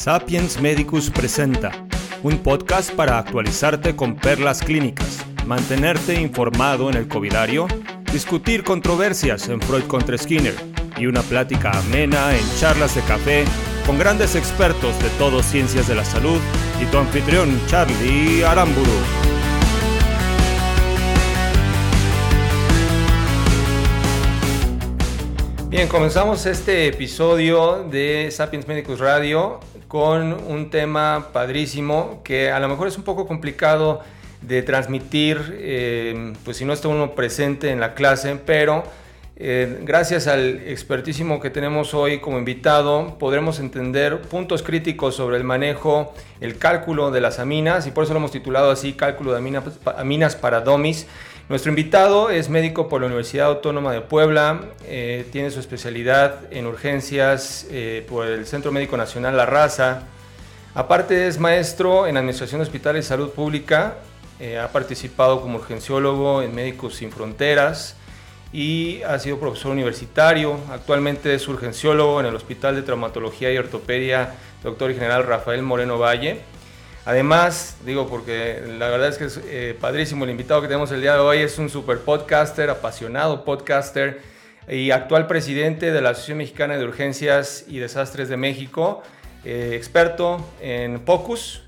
Sapiens Medicus presenta un podcast para actualizarte con perlas clínicas, mantenerte informado en el covidario, discutir controversias en Freud contra Skinner y una plática amena en charlas de café con grandes expertos de todo ciencias de la salud y tu anfitrión Charlie Aramburu. Bien, comenzamos este episodio de Sapiens Medicus Radio con un tema padrísimo que a lo mejor es un poco complicado de transmitir, eh, pues si no está uno presente en la clase, pero eh, gracias al expertísimo que tenemos hoy como invitado, podremos entender puntos críticos sobre el manejo, el cálculo de las aminas, y por eso lo hemos titulado así, Cálculo de Aminas, aminas para Domis. Nuestro invitado es médico por la Universidad Autónoma de Puebla, eh, tiene su especialidad en urgencias eh, por el Centro Médico Nacional La Raza. Aparte es maestro en Administración de Hospitales y Salud Pública, eh, ha participado como urgenciólogo en Médicos Sin Fronteras y ha sido profesor universitario. Actualmente es urgenciólogo en el Hospital de Traumatología y Ortopedia Doctor y General Rafael Moreno Valle Además, digo porque la verdad es que es eh, padrísimo el invitado que tenemos el día de hoy, es un super podcaster, apasionado podcaster y actual presidente de la Asociación Mexicana de Urgencias y Desastres de México, eh, experto en POCUS,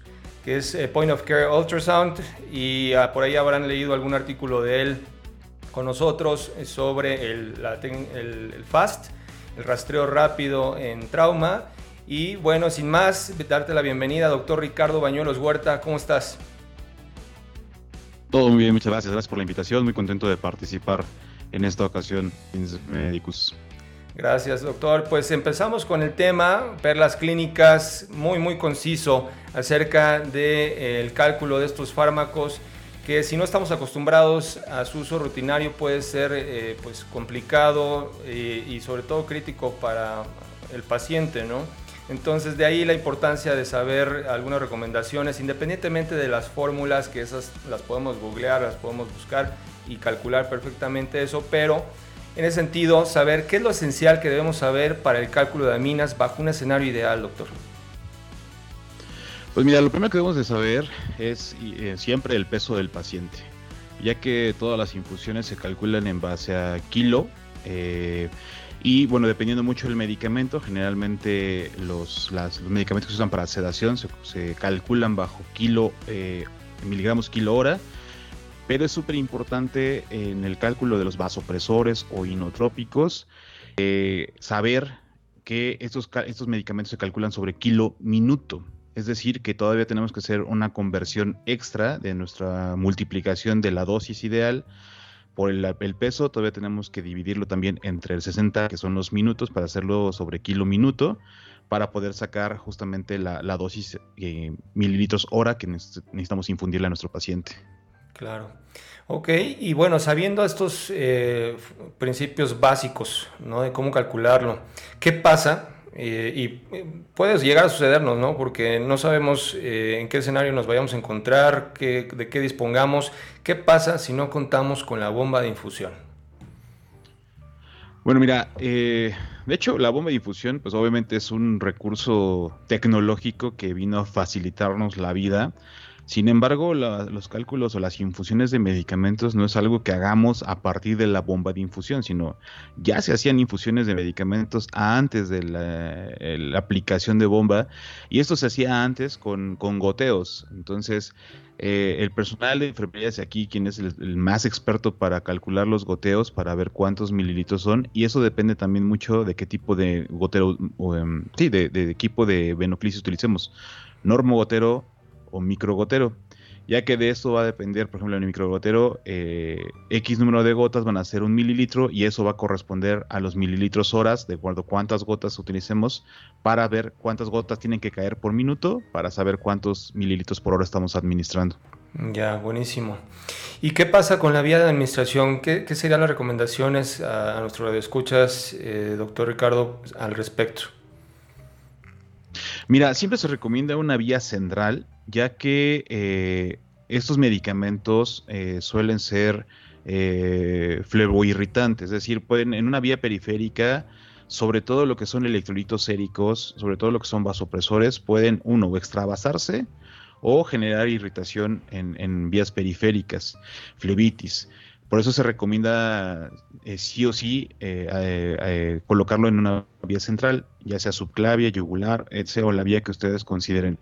que es eh, Point of Care Ultrasound, y ah, por ahí habrán leído algún artículo de él con nosotros sobre el, el FAST, el rastreo rápido en trauma y bueno, sin más, darte la bienvenida, doctor Ricardo Bañuelos Huerta, ¿cómo estás? Todo muy bien, muchas gracias, gracias por la invitación, muy contento de participar en esta ocasión en Medicus. Gracias, doctor. Pues empezamos con el tema, perlas clínicas, muy, muy conciso acerca del de, eh, cálculo de estos fármacos, que si no estamos acostumbrados a su uso rutinario puede ser eh, pues complicado eh, y sobre todo crítico para el paciente, ¿no? Entonces de ahí la importancia de saber algunas recomendaciones, independientemente de las fórmulas, que esas las podemos googlear, las podemos buscar y calcular perfectamente eso, pero en ese sentido, saber qué es lo esencial que debemos saber para el cálculo de aminas bajo un escenario ideal, doctor. Pues mira, lo primero que debemos de saber es eh, siempre el peso del paciente, ya que todas las infusiones se calculan en base a kilo. Eh, y bueno, dependiendo mucho del medicamento, generalmente los, medicamentos que se usan para sedación se, calculan bajo kilo, eh, miligramos kilo hora, pero es súper importante en el cálculo de los vasopresores o inotrópicos eh, saber que estos, estos medicamentos se calculan sobre kilo minuto. Es decir, que todavía tenemos que hacer una conversión extra de nuestra multiplicación de la dosis ideal por el, peso todavía tenemos que dividirlo también entre el 60, que son los minutos, para hacerlo sobre kilo minuto, para poder sacar justamente la, dosis eh, mililitros hora que necesitamos infundirle a nuestro paciente. Claro. Ok, y bueno, sabiendo estos eh, principios básicos ¿no? de cómo calcularlo, ¿qué pasa eh, y eh, puede llegar a sucedernos, ¿no? Porque no sabemos eh, en qué escenario nos vayamos a encontrar, de qué dispongamos. ¿Qué pasa si no contamos con la bomba de infusión? Bueno, mira, de hecho la bomba de infusión, pues obviamente es un recurso tecnológico que vino a facilitarnos la vida sin embargo, los cálculos o las infusiones de medicamentos no es algo que hagamos a partir de la bomba de infusión, sino ya se hacían infusiones de medicamentos antes de la, aplicación de bomba y esto se hacía antes con, goteos. Entonces, eh, el personal de enfermería es aquí quien es el, más experto para calcular los goteos, para ver cuántos mililitros son, y eso depende también mucho de qué tipo de gotero, em, sí, de, de, equipo de venoclisis utilicemos. Normo gotero o microgotero, ya que de esto va a depender, por ejemplo, en el microgotero, eh, X número de gotas van a ser un mililitro y eso va a corresponder a los mililitros horas, de acuerdo a cuántas gotas utilicemos, para ver cuántas gotas tienen que caer por minuto, para saber cuántos mililitros por hora estamos administrando. Ya, buenísimo. ¿Y qué pasa con la vía de administración? ¿Qué, serían las recomendaciones a, nuestro radioescuchas, eh, doctor Ricardo, al respecto? Mira, siempre se recomienda una vía central ya que eh, estos medicamentos eh, suelen ser eh, irritantes, es decir, pueden en una vía periférica sobre todo lo que son electrolitos séricos, sobre todo lo que son vasopresores, pueden, uno, extravasarse o generar irritación en, vías periféricas, flebitis. Por eso se recomienda eh, sí o sí eh, eh, colocarlo en una vía central, ya sea subclavia, yugular, etc. o la vía que ustedes consideren.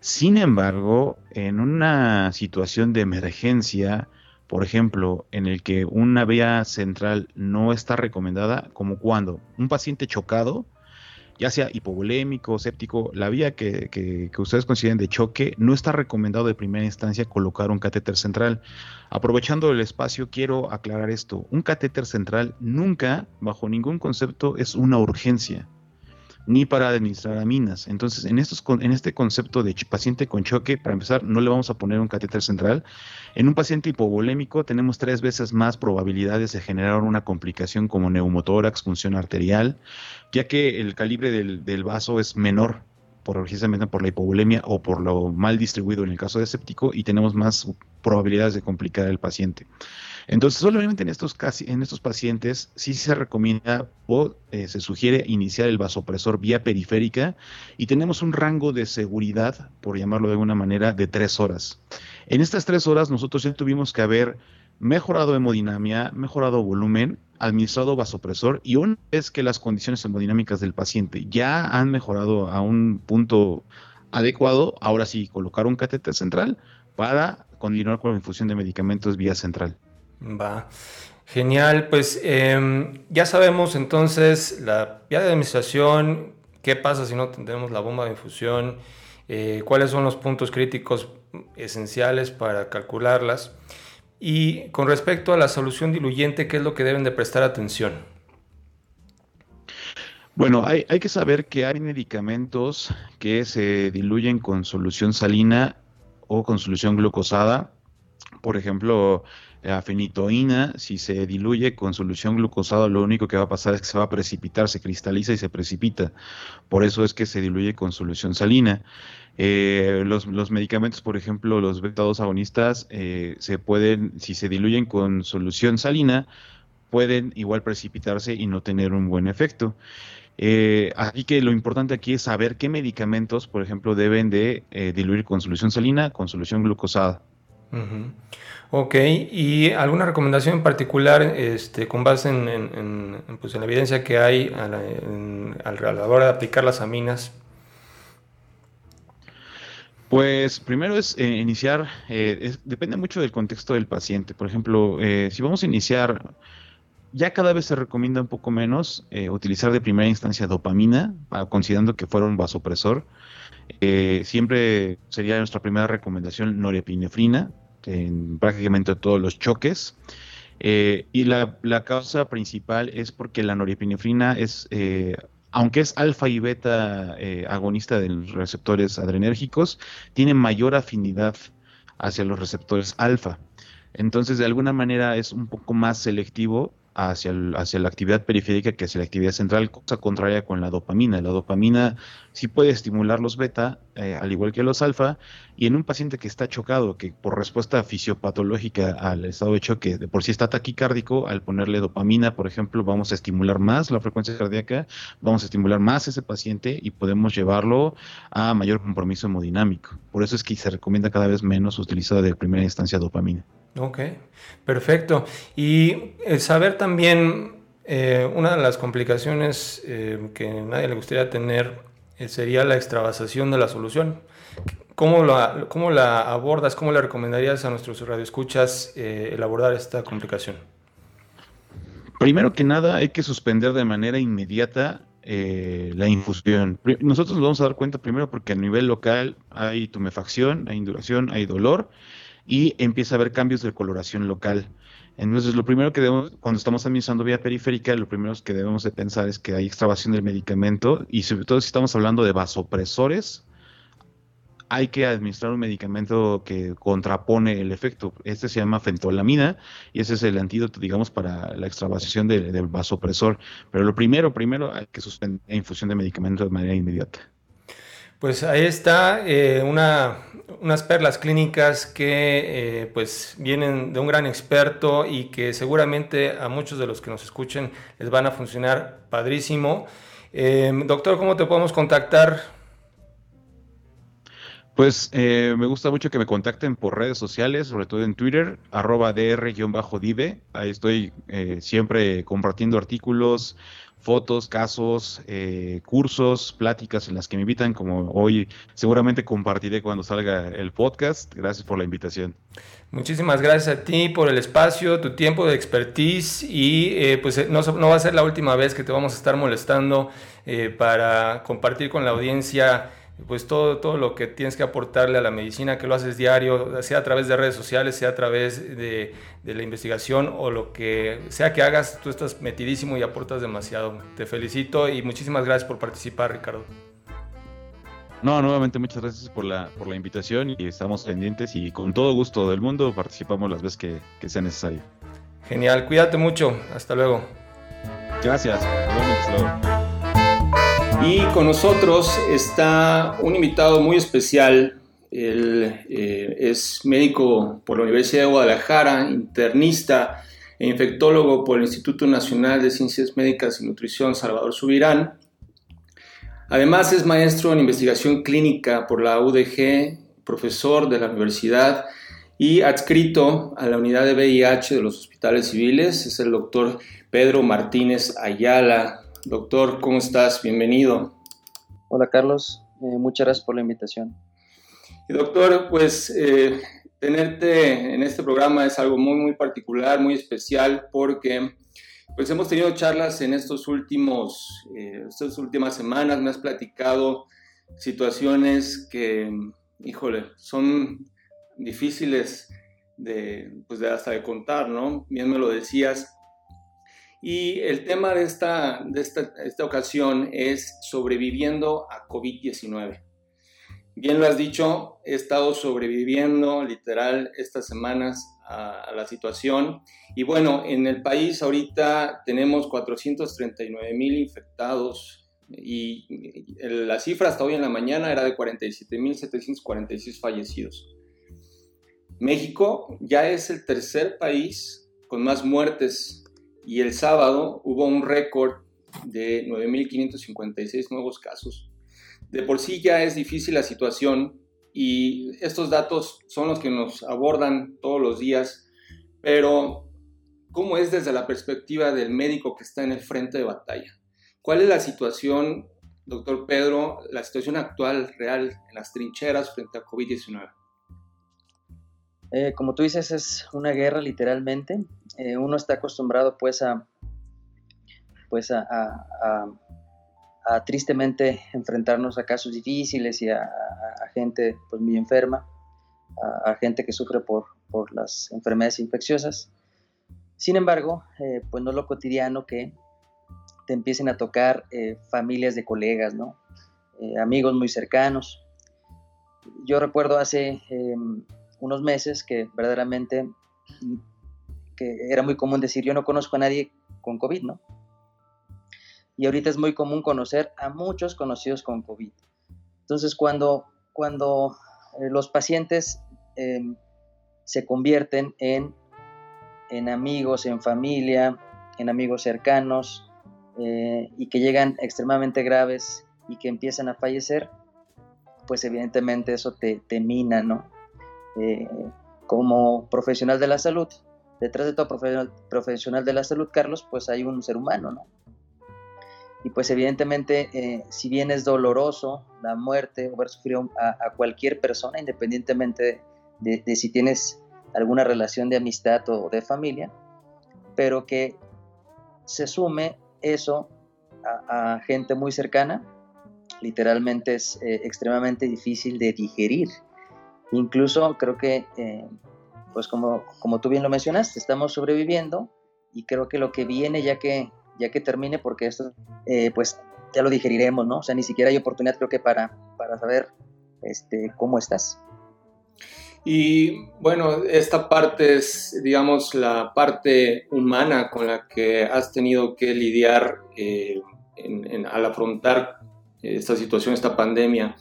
Sin embargo, en una situación de emergencia, por ejemplo, en el que una vía central no está recomendada, como cuando un paciente chocado, ya sea hipovolémico, séptico, la vía que, ustedes consideren de choque, no está recomendado de primera instancia colocar un catéter central. Aprovechando el espacio, quiero aclarar esto. Un catéter central nunca, bajo ningún concepto, es una urgencia ni para administrar aminas. Entonces, en, estos, este concepto de paciente con choque, para empezar, no le vamos a poner un catéter central. En un paciente hipovolémico tenemos tres veces más probabilidades de generar una complicación como neumotórax, función arterial, ya que el calibre del vaso es menor por, precisamente por la hipovolemia o por lo mal distribuido en el caso de séptico y tenemos más probabilidades de complicar al paciente. Entonces, solamente en estos, casi, en estos pacientes sí se recomienda o eh, se sugiere iniciar el vasopresor vía periférica y tenemos un rango de seguridad, por llamarlo de alguna manera, de tres horas. En estas tres horas nosotros ya tuvimos que haber mejorado hemodinamia, mejorado volumen, administrado vasopresor y una vez que las condiciones hemodinámicas del paciente ya han mejorado a un punto adecuado, ahora sí colocar un catéter central para continuar con la infusión de medicamentos vía central. Va. Genial, pues em, ya sabemos entonces la vía de administración, qué pasa si no tenemos la bomba de infusión, eh, cuáles son los puntos críticos esenciales para calcularlas y con respecto a la solución diluyente, qué es lo que deben de prestar atención. Bueno, hay, que saber que hay medicamentos que se diluyen con solución salina o con solución glucosada. Por ejemplo, la fenitoína, si se diluye con solución glucosada, lo único que va a pasar es que se va a precipitar, se cristaliza y se precipita. Por eso es que se diluye con solución salina. Eh, los, medicamentos, por ejemplo, los beta-2 agonistas, eh, se pueden, si se diluyen con solución salina, pueden igual precipitarse y no tener un buen efecto. Eh, así que lo importante aquí es saber qué medicamentos, por ejemplo, deben de diluir con solución salina, con solución glucosada. Ok, ¿y alguna recomendación en particular este, con base en, pues, la evidencia que hay a la, hora de aplicar las aminas? Pues primero es eh, iniciar, eh, depende mucho del contexto del paciente. Por ejemplo, eh, si vamos a iniciar, ya cada vez se recomienda un poco menos utilizar de primera instancia dopamina, considerando que fuera un vasopresor. siempre sería nuestra primera recomendación norepinefrina, en prácticamente todos los choques. Eh, y la, causa principal es porque la norepinefrina es, eh, aunque es alfa y beta eh, agonista de los receptores adrenérgicos, tiene mayor afinidad hacia los receptores alfa. Entonces, de alguna manera es un poco más selectivo hacia, hacia la actividad periférica que hacia la actividad central, cosa contraria con la dopamina. La dopamina sí puede estimular los beta, eh, al igual que los alfa, y en un paciente que está chocado, que por respuesta fisiopatológica al estado de choque de por sí está taquicárdico, al ponerle dopamina, por ejemplo, vamos a estimular más la frecuencia cardíaca, vamos a estimular más ese paciente y podemos llevarlo a mayor compromiso hemodinámico. Por eso es que se recomienda cada vez menos utilizar de primera instancia dopamina. Ok, perfecto. Y eh, saber también, eh, una de las complicaciones eh, que nadie le gustaría tener sería la extravasación de la solución. ¿Cómo la, ¿Cómo la abordas, cómo le recomendarías a nuestros radioescuchas el abordar esta complicación? Primero que nada, hay que suspender de manera inmediata la infusión. Nosotros nos vamos a dar cuenta primero porque a nivel local hay tumefacción, hay induración, hay dolor y empieza a haber cambios de coloración local. Entonces, lo primero que debemos, cuando estamos administrando vía periférica, lo primero que debemos de pensar es que hay extravasación del medicamento y sobre todo si estamos hablando de vasopresores, hay que administrar un medicamento que contrapone el efecto. Este se llama fentolamina y ese es el antídoto, digamos, para la extravasación del vasopresor. Pero lo primero, primero hay que suspender la infusión de medicamento de manera inmediata. Pues ahí está eh, una, unas perlas clínicas que eh, pues vienen de un gran experto y que seguramente a muchos de los que nos escuchen les van a funcionar padrísimo. Em, doctor, ¿cómo te podemos contactar? Pues eh, me gusta mucho que me contacten por redes sociales, sobre todo en Twitter, arroba dr-dive. Ahí estoy eh, siempre compartiendo artículos, fotos, casos, eh, cursos, pláticas en las que me invitan, como hoy seguramente compartiré cuando salga el podcast. Gracias por la invitación. Muchísimas gracias a ti por el espacio, tu tiempo de expertise y pues no, no, va a ser la última vez que te vamos a estar molestando para compartir con la audiencia pues todo, todo lo que tienes que aportarle a la medicina, que lo haces diario, sea a través de redes sociales, sea a través de, la investigación o lo que sea que hagas, tú estás metidísimo y aportas demasiado. Te felicito y muchísimas gracias por participar, Ricardo. No, nuevamente muchas gracias por la, por la invitación y estamos pendientes y con todo gusto del mundo participamos las veces que, que sea necesario. Genial, cuídate mucho, hasta luego. Gracias, y con nosotros está un invitado muy especial. Él eh, es médico por la Universidad de Guadalajara, internista e infectólogo por el Instituto Nacional de Ciencias Médicas y Nutrición Salvador Subirán. Además es maestro en investigación clínica por la UDG, profesor de la universidad y adscrito a la unidad de VIH de los hospitales civiles. Es el doctor Pedro Martínez Ayala, Doctor, ¿cómo estás? Bienvenido. Hola Carlos, eh, muchas gracias por la invitación. Y doctor, pues eh, tenerte en este programa es algo muy, muy particular, muy especial, porque pues hemos tenido charlas en estos últimos, eh, estas últimas semanas, me has platicado situaciones que, híjole, son difíciles de, pues de hasta de contar, ¿no? Bien me lo decías, y el tema de esta, de esta, esta ocasión es sobreviviendo a COVID-19. Bien lo has dicho, he estado sobreviviendo literal estas semanas a, la situación. Y bueno, en el país ahorita tenemos 439 mil infectados y la cifra hasta hoy en la mañana era de 47 mil 746 fallecidos. México ya es el tercer país con más muertes y el sábado hubo un récord de 9.556 nuevos casos. De por sí ya es difícil la situación y estos datos son los que nos abordan todos los días, pero ¿cómo es desde la perspectiva del médico que está en el frente de batalla? ¿Cuál es la situación, doctor Pedro, la situación actual, real, en las trincheras frente a COVID-19? Eh, como tú dices, es una guerra literalmente. Eh, uno está acostumbrado pues a, pues a, tristemente enfrentarnos a casos difíciles y a, gente pues muy enferma, a, gente que sufre por, por, las enfermedades infecciosas. Sin embargo, eh, pues no es lo cotidiano que te empiecen a tocar familias de colegas, ¿no? amigos muy cercanos. Yo recuerdo hace em, unos meses que verdaderamente que era muy común decir yo no conozco a nadie con COVID, ¿no? Y ahorita es muy común conocer a muchos conocidos con COVID. Entonces cuando, cuando eh, los pacientes em, se convierten en, en amigos, en familia, en amigos cercanos eh, y que llegan extremadamente graves y que empiezan a fallecer, pues evidentemente eso te, te mina, ¿no? Eh, como profesional de la salud, detrás de todo profesional, de la salud, Carlos, pues hay un ser humano, ¿no? Y pues evidentemente, eh, si bien es doloroso la muerte o ver sufrir a, cualquier persona, independientemente de, si tienes alguna relación de amistad o de familia, pero que se sume eso a, gente muy cercana, literalmente es eh, extremadamente difícil de digerir. Incluso creo que, eh, pues como, como tú bien lo mencionaste, estamos sobreviviendo y creo que lo que viene ya que, ya que termine, porque esto, eh, pues ya lo digeriremos, ¿no? O sea, ni siquiera hay oportunidad creo que para, para saber este, cómo estás. Y bueno, esta parte es, digamos, la parte humana con la que has tenido que lidiar eh, al afrontar esta situación, esta pandemia.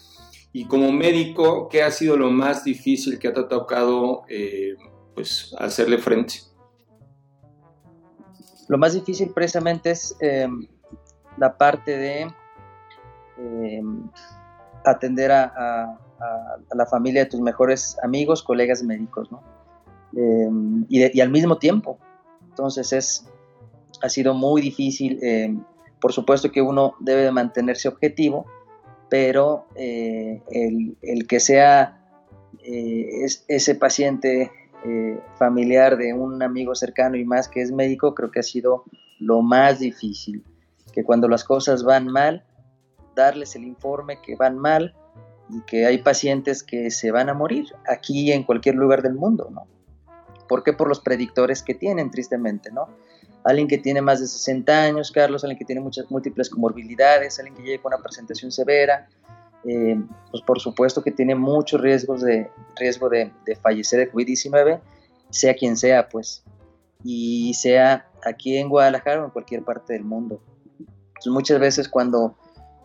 Y como médico, ¿qué ha sido lo más difícil que te ha tocado eh, pues, hacerle frente? Lo más difícil precisamente es eh, la parte de eh, atender a, la familia de tus mejores amigos, colegas médicos, ¿no? y, al mismo tiempo. Entonces es, ha sido muy difícil. por supuesto que uno debe de mantenerse objetivo, pero eh, el, que sea eh, ese paciente eh, familiar de un amigo cercano y más que es médico, creo que ha sido lo más difícil, que cuando las cosas van mal, darles el informe que van mal y que hay pacientes que se van a morir aquí en cualquier lugar del mundo, ¿no? ¿Por qué? Por los predictores que tienen, tristemente, ¿no? Alguien que tiene más de 60 años, Carlos, alguien que tiene muchas múltiples comorbilidades, alguien que llegue con una presentación severa, eh, pues por supuesto que tiene muchos riesgos de riesgo de, fallecer de COVID-19, sea quien sea, pues, y sea aquí en Guadalajara o en cualquier parte del mundo. Entonces, muchas veces cuando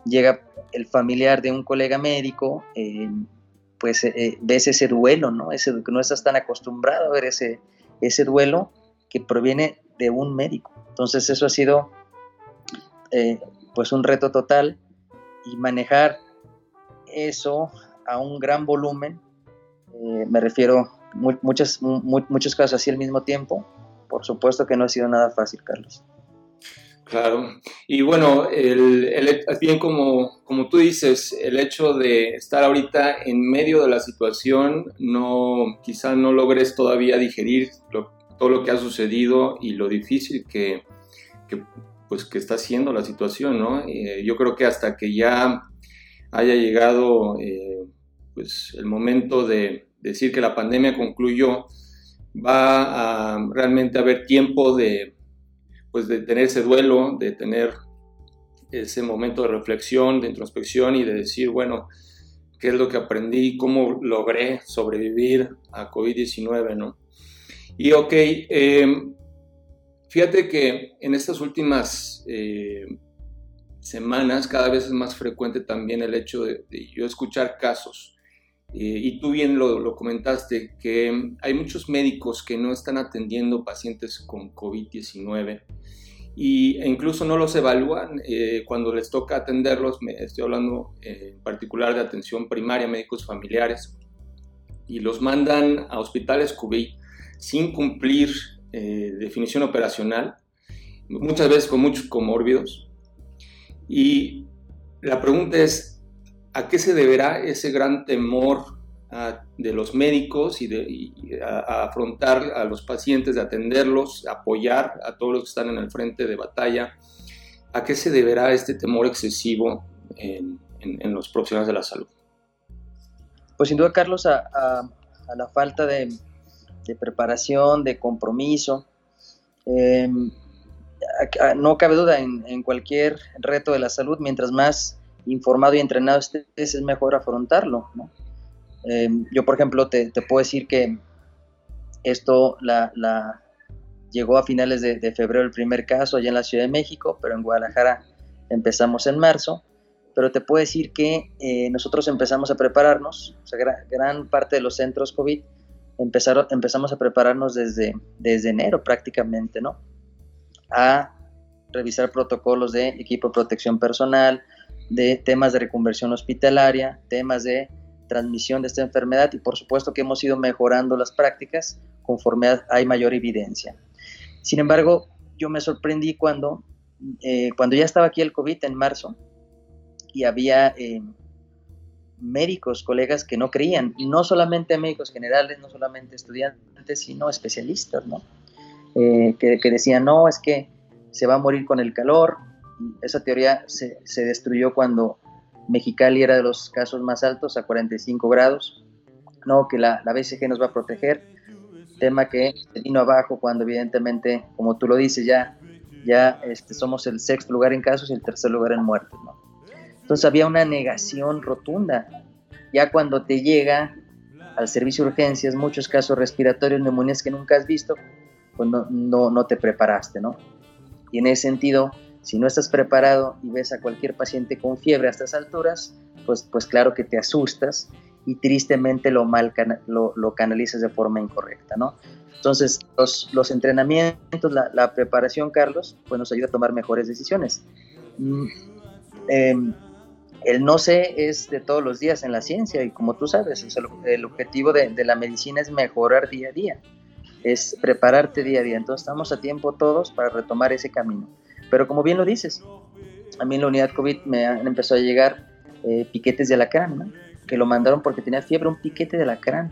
llega el familiar de un colega médico, eh, pues eh, ves ese duelo, ¿no? Ese, no estás tan acostumbrado a ver ese, ese duelo que proviene de un médico. Entonces eso ha sido eh, pues un reto total y manejar eso a un gran volumen, eh, me refiero muchas, muchos casos así al mismo tiempo, por supuesto que no ha sido nada fácil, Carlos. Claro, y bueno, el, bien como, como tú dices, el hecho de estar ahorita en medio de la situación, no, quizá no logres todavía digerir lo, todo lo que ha sucedido y lo difícil que, pues, que está siendo la situación, ¿no? Eh, yo creo que hasta que ya haya llegado eh, pues, el momento de decir que la pandemia concluyó, va a realmente haber tiempo de, pues, de tener ese duelo, de tener ese momento de reflexión, de introspección y de decir, bueno, qué es lo que aprendí, cómo logré sobrevivir a COVID-19, ¿no? Y ok, em, fíjate que en estas últimas eh, semanas cada vez es más frecuente también el hecho de, yo escuchar casos. Eh, y tú bien lo, comentaste, que hay muchos médicos que no están atendiendo pacientes con COVID-19 e incluso no los evalúan eh, cuando les toca atenderlos. Estoy hablando en particular de atención primaria, médicos familiares, y los mandan a hospitales COVID sin cumplir eh, definición operacional, muchas veces con muchos comórbidos. Y la pregunta es, ¿a qué se deberá ese gran temor de los médicos y, de, afrontar a los pacientes, de atenderlos, apoyar a todos los que están en el frente de batalla? ¿A qué se deberá este temor excesivo en, los profesionales de la salud? Pues sin duda, Carlos, a la falta de, de preparación, de compromiso. Em, no cabe duda, en, cualquier reto de la salud, mientras más informado y entrenado estés, es mejor afrontarlo. Em, yo, por ejemplo, te, puedo decir que esto la, llegó a finales de, febrero el primer caso allá en la Ciudad de México, pero en Guadalajara empezamos en marzo. Pero te puedo decir que eh, nosotros empezamos a prepararnos, o sea, gran parte de los centros COVID empezaron, empezamos a prepararnos desde, desde enero prácticamente, ¿no? A revisar protocolos de equipo de protección personal, de temas de reconversión hospitalaria, temas de transmisión de esta enfermedad y por supuesto que hemos ido mejorando las prácticas conforme hay mayor evidencia. Sin embargo, yo me sorprendí cuando, eh, cuando ya estaba aquí el COVID en marzo y había eh, médicos, colegas que no creían, no solamente médicos generales, no solamente estudiantes, sino especialistas, ¿no? Eh, que, decían, no, es que se va a morir con el calor. esa teoría se, destruyó cuando Mexicali era de los casos más altos, a 45 grados. No, que la, la BCG nos va a proteger. Tema que vino abajo cuando evidentemente, como tú lo dices, ya, ya este, somos el sexto lugar en casos y el tercer lugar en muertes, ¿no? Entonces había una negación rotunda. Ya cuando te llega al servicio de urgencias muchos casos respiratorios, neumonías que nunca has visto, pues no, no, te preparaste, ¿no? Y en ese sentido, Si no estás preparado y ves a cualquier paciente con fiebre a estas alturas, pues, pues claro que te asustas y tristemente lo, mal lo, lo canalizas de forma incorrecta, ¿no? Entonces, los, los entrenamientos, la, la, preparación, Carlos, pues nos ayuda a tomar mejores decisiones. Mm, em, el no sé es de todos los días en la ciencia y como tú sabes, el, objetivo de, la medicina es mejorar día a día, es prepararte día a día. Entonces estamos a tiempo todos para retomar ese camino. Pero como bien lo dices, a mí en la unidad COVID me han empezado a llegar eh, piquetes de alacrán, ¿no? que lo mandaron porque tenía fiebre, un piquete de alacrán.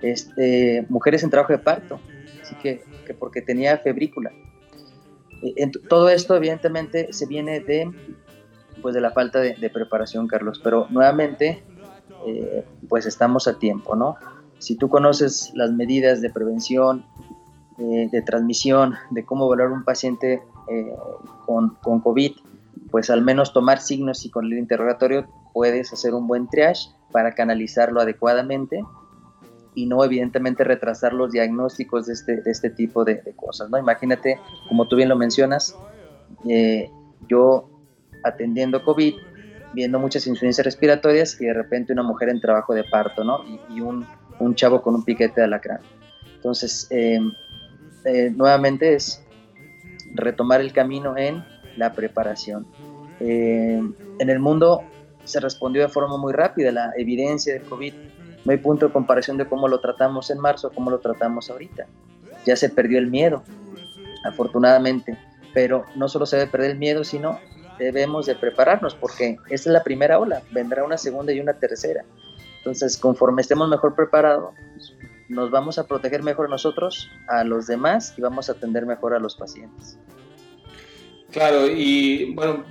Este, mujeres en trabajo de parto, así que, que porque tenía febrícula. Eh, en, todo esto evidentemente se viene de pues de la falta de, preparación, Carlos. Pero nuevamente, eh, pues estamos a tiempo, ¿no? Si tú conoces las medidas de prevención, eh, de transmisión, de cómo evaluar un paciente eh, con, con, COVID, pues al menos tomar signos y con el interrogatorio puedes hacer un buen triage para canalizarlo adecuadamente y no evidentemente retrasar los diagnósticos de este, de este tipo de, de, cosas, ¿no? Imagínate, como tú bien lo mencionas, yo atendiendo COVID, viendo muchas insuficiencias respiratorias y de repente una mujer en trabajo de parto, ¿no? Y, un, un, chavo con un piquete de alacrán. Entonces, em, eh, nuevamente es retomar el camino en la preparación. Em, en el mundo se respondió de forma muy rápida la evidencia del COVID. No hay punto de comparación de cómo lo tratamos en marzo, cómo lo tratamos ahorita. Ya se perdió el miedo, afortunadamente. Pero no solo se debe perder el miedo, sino debemos de prepararnos porque esta es la primera ola, vendrá una segunda y una tercera. Entonces, conforme estemos mejor preparados, nos vamos a proteger mejor nosotros, a los demás y vamos a atender mejor a los pacientes. Claro, y bueno,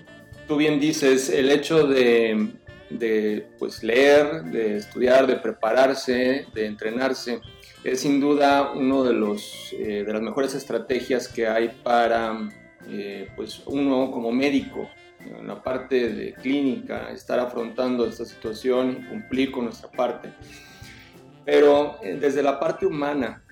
tú bien dices, el hecho de, de pues, leer, de estudiar, de prepararse, de entrenarse, es sin duda uno de, los, eh, de las mejores estrategias que hay para eh, pues uno como médico en la parte de clínica, estar afrontando esta situación y cumplir con nuestra parte. Pero eh, desde la parte humana,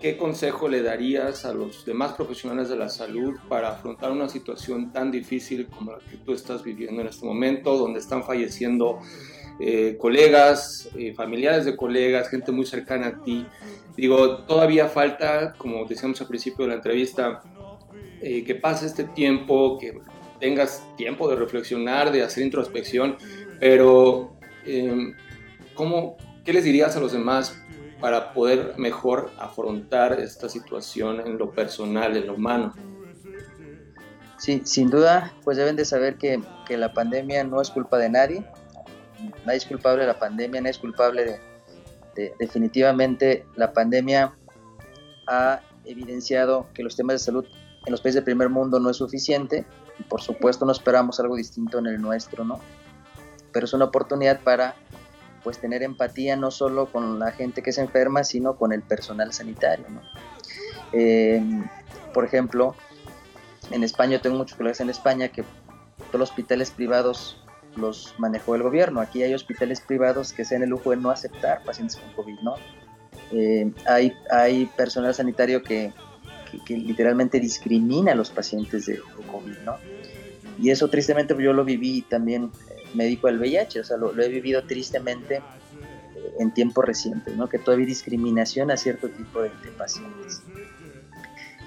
¿qué consejo le darías a los demás profesionales de la salud para afrontar una situación tan difícil como la que tú estás viviendo en este momento, donde están falleciendo eh, colegas, eh, familiares de colegas, gente muy cercana a ti? Digo, todavía falta, como decíamos al principio de la entrevista, que pase este tiempo, que tengas tiempo de reflexionar, de hacer introspección, pero em, ¿cómo, ¿qué les dirías a los demás para poder mejor afrontar esta situación en lo personal, en lo humano? Sí, sin duda, pues deben de saber que, que la pandemia no es culpa de nadie, nadie es culpable de la pandemia, nadie es culpable de, de, definitivamente la pandemia ha evidenciado que los temas de salud en los países del primer mundo no es suficiente por supuesto no esperamos algo distinto en el nuestro, ¿no? Pero es una oportunidad para pues tener empatía no solo con la gente que se enferma, sino con el personal sanitario, ¿no? Em, por ejemplo, en España, tengo muchos colegas en España que todos los hospitales privados los manejó el gobierno. Aquí hay hospitales privados que se dan el lujo de no aceptar pacientes con COVID, ¿no? Em, hay, hay personal sanitario que, que, literalmente discrimina a los pacientes de, COVID, ¿no? Y eso tristemente yo lo viví también eh, médico del VIH, o sea, lo, he vivido tristemente eh, en tiempos recientes, ¿no? Que todavía hay discriminación a cierto tipo de, pacientes.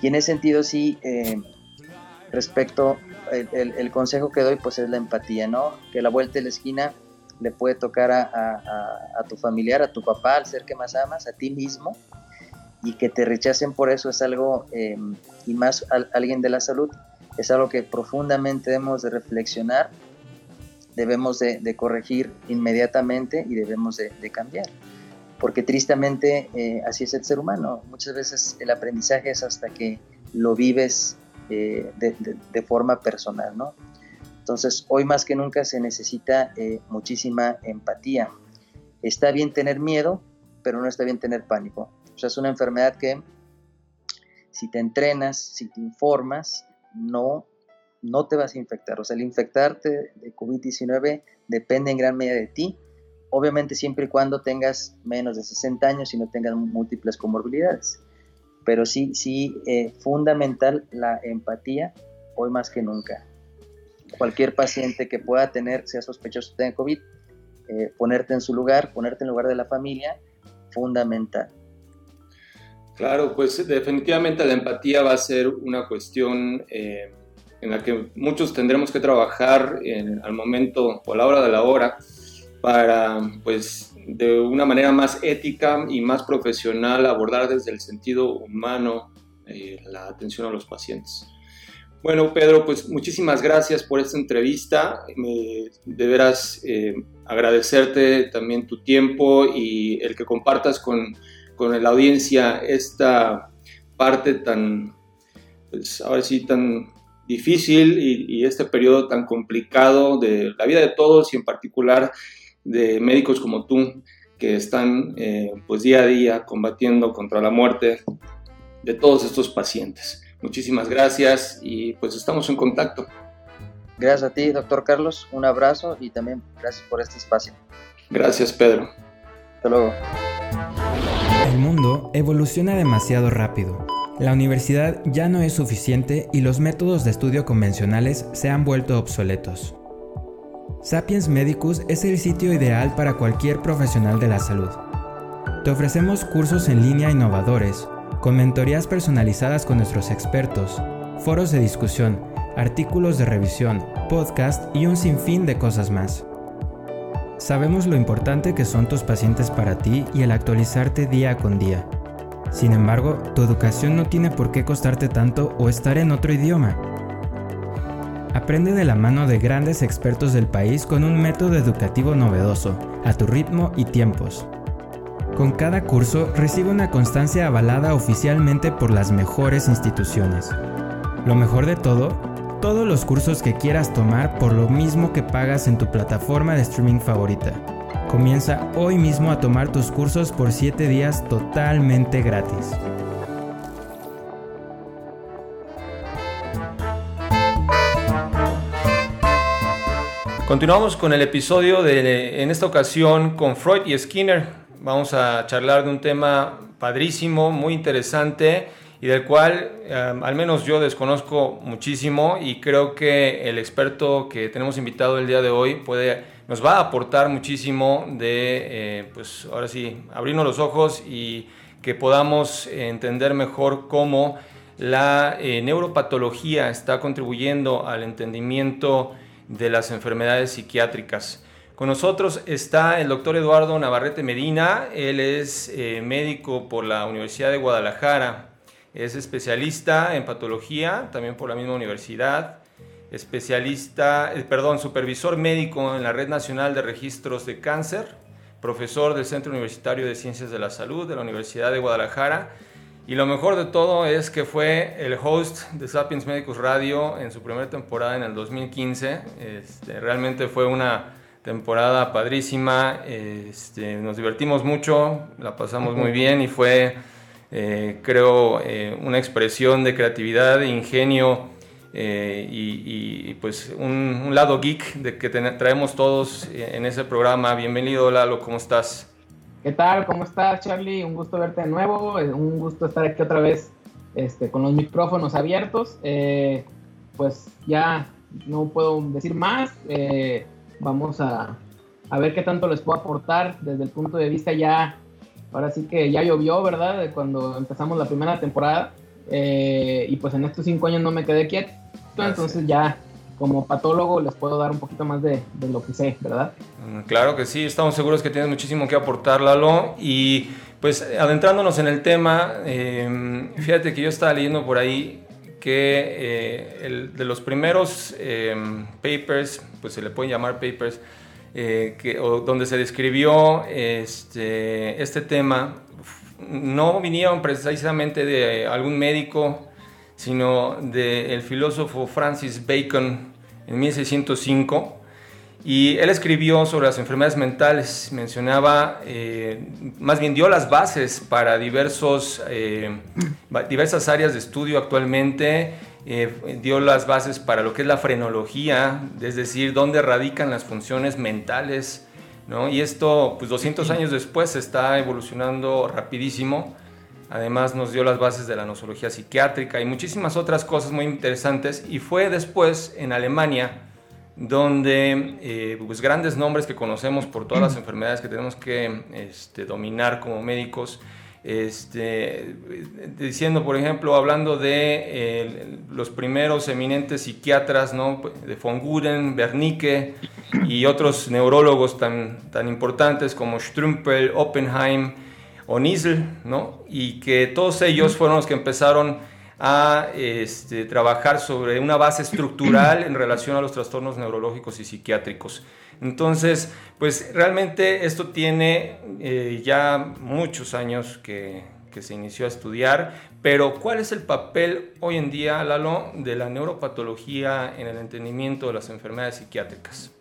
Y en ese sentido sí, eh, respecto, el, el, consejo que doy pues es la empatía, ¿no? Que la vuelta de la esquina le puede tocar a, a, a, tu familiar, a tu papá, al ser que más amas, a ti mismo, y que te rechacen por eso es algo, eh, y más alguien de la salud, es algo que profundamente debemos de reflexionar, debemos de, corregir inmediatamente y debemos de, cambiar. Porque tristemente eh, así es el ser humano. Muchas veces el aprendizaje es hasta que lo vives eh, de, forma personal, ¿no? Entonces, hoy más que nunca se necesita muchísima empatía. Está bien tener miedo, pero no está bien tener pánico. O sea, es una enfermedad que si te entrenas, si te informas, no, no te vas a infectar. O sea, el infectarte de COVID-19 depende en gran medida de ti. Obviamente siempre y cuando tengas menos de 60 años y no tengas múltiples comorbilidades. Pero sí, sí, eh, fundamental la empatía hoy más que nunca. Cualquier paciente que pueda tener, sea sospechoso de COVID, eh, ponerte en su lugar, ponerte en lugar de la familia, fundamental. Claro, pues definitivamente la empatía va a ser una cuestión eh, en la que muchos tendremos que trabajar al momento o a la hora de la hora para, pues, de una manera más ética y más profesional abordar desde el sentido humano eh, la atención a los pacientes. Bueno, Pedro, pues muchísimas gracias por esta entrevista. De veras eh, agradecerte también tu tiempo y el que compartas con, con la audiencia esta parte tan, pues ahora sí, tan difícil y, este periodo tan complicado de la vida de todos y en particular de médicos como tú que están eh, pues día a día combatiendo contra la muerte de todos estos pacientes. Muchísimas gracias y pues estamos en contacto. Gracias a ti, doctor Carlos. Un abrazo y también gracias por este espacio. Gracias, Pedro. Hasta luego. El mundo evoluciona demasiado rápido. La universidad ya no es suficiente y los métodos de estudio convencionales se han vuelto obsoletos. Sapiens Medicus es el sitio ideal para cualquier profesional de la salud. Te ofrecemos cursos en línea innovadores, con mentorías personalizadas con nuestros expertos, foros de discusión, artículos de revisión, podcast y un sinfín de cosas más. Sabemos lo importante que son tus pacientes para ti y el actualizarte día con día. Sin embargo, tu educación no tiene por qué costarte tanto o estar en otro idioma. Aprende de la mano de grandes expertos del país con un método educativo novedoso, a tu ritmo y tiempos. Con cada curso recibe una constancia avalada oficialmente por las mejores instituciones. Lo mejor de todo, todos los cursos que quieras tomar por lo mismo que pagas en tu plataforma de streaming favorita. Comienza hoy mismo a tomar tus cursos por 7 días totalmente gratis. Continuamos con el episodio de, en esta ocasión, con Freud y Skinner. Vamos a charlar de un tema padrísimo, muy interesante y del cual em, al menos yo desconozco muchísimo y creo que el experto que tenemos invitado el día de hoy nos va a aportar muchísimo de, eh, pues ahora sí, abrirnos los ojos y que podamos entender mejor cómo la eh, neuropatología está contribuyendo al entendimiento de las enfermedades psiquiátricas. Con nosotros está el doctor Eduardo Navarrete Medina, él es eh, médico por la Universidad de Guadalajara, es especialista en patología, también por la misma universidad, especialista, eh, perdón, supervisor médico en la Red Nacional de Registros de Cáncer, profesor del Centro Universitario de Ciencias de la Salud de la Universidad de Guadalajara. Y lo mejor de todo es que fue el host de Sapiens Medicus Radio en su primera temporada en el 2015. Este, realmente fue una temporada padrísima, este, nos divertimos mucho, la pasamos muy bien y fue, eh, creo, eh, una expresión de creatividad, ingenio eh, y, pues un, lado geek de que traemos todos en ese programa. Bienvenido Lalo, ¿cómo estás? ¿Qué tal? ¿Cómo estás, Charlie? Un gusto verte de nuevo. Un gusto estar aquí otra vez este, con los micrófonos abiertos. Pues ya no puedo decir más. Vamos a, ver qué tanto les puedo aportar desde el punto de vista ya. Ahora sí que ya llovió, ¿verdad? Cuando empezamos la primera temporada. Eh, y pues en estos cinco años no me quedé quieto. Entonces ya como patólogo les puedo dar un poquito más de, lo que sé, ¿verdad? Mm, claro que sí, estamos seguros que tienes muchísimo que aportar, Lalo. Y pues adentrándonos en el tema, em, fíjate que yo estaba leyendo por ahí que eh, el, de los primeros em, papers, pues se le pueden llamar papers, eh, que, donde se describió este, este tema, no vinieron precisamente de algún médico, sino del filósofo Francis Bacon en 1605. Y él escribió sobre las enfermedades mentales, mencionaba, eh, más bien dio las bases para diversos, eh, diversas áreas de estudio actualmente, eh, dio las bases para lo que es la frenología, es decir, dónde radican las funciones mentales, ¿no? Y esto, pues 200 años después, está evolucionando rapidísimo Además nos dio las bases de la nosología psiquiátrica y muchísimas otras cosas muy interesantes. Y fue después en Alemania donde eh, pues grandes nombres que conocemos por todas las enfermedades que tenemos que este, dominar como médicos, este, diciendo, por ejemplo, hablando de los primeros eminentes psiquiatras, ¿no? de von Guden, Wernicke y otros neurólogos tan, tan importantes como Strümpel, Oppenheim o Niesel, ¿no? y que todos ellos fueron los que empezaron a este, trabajar sobre una base estructural en relación a los trastornos neurológicos y psiquiátricos. Entonces, pues realmente esto tiene eh, ya muchos años que, se inició a estudiar, pero ¿cuál es el papel hoy en día, Lalo, de la neuropatología en el entendimiento de las enfermedades psiquiátricas?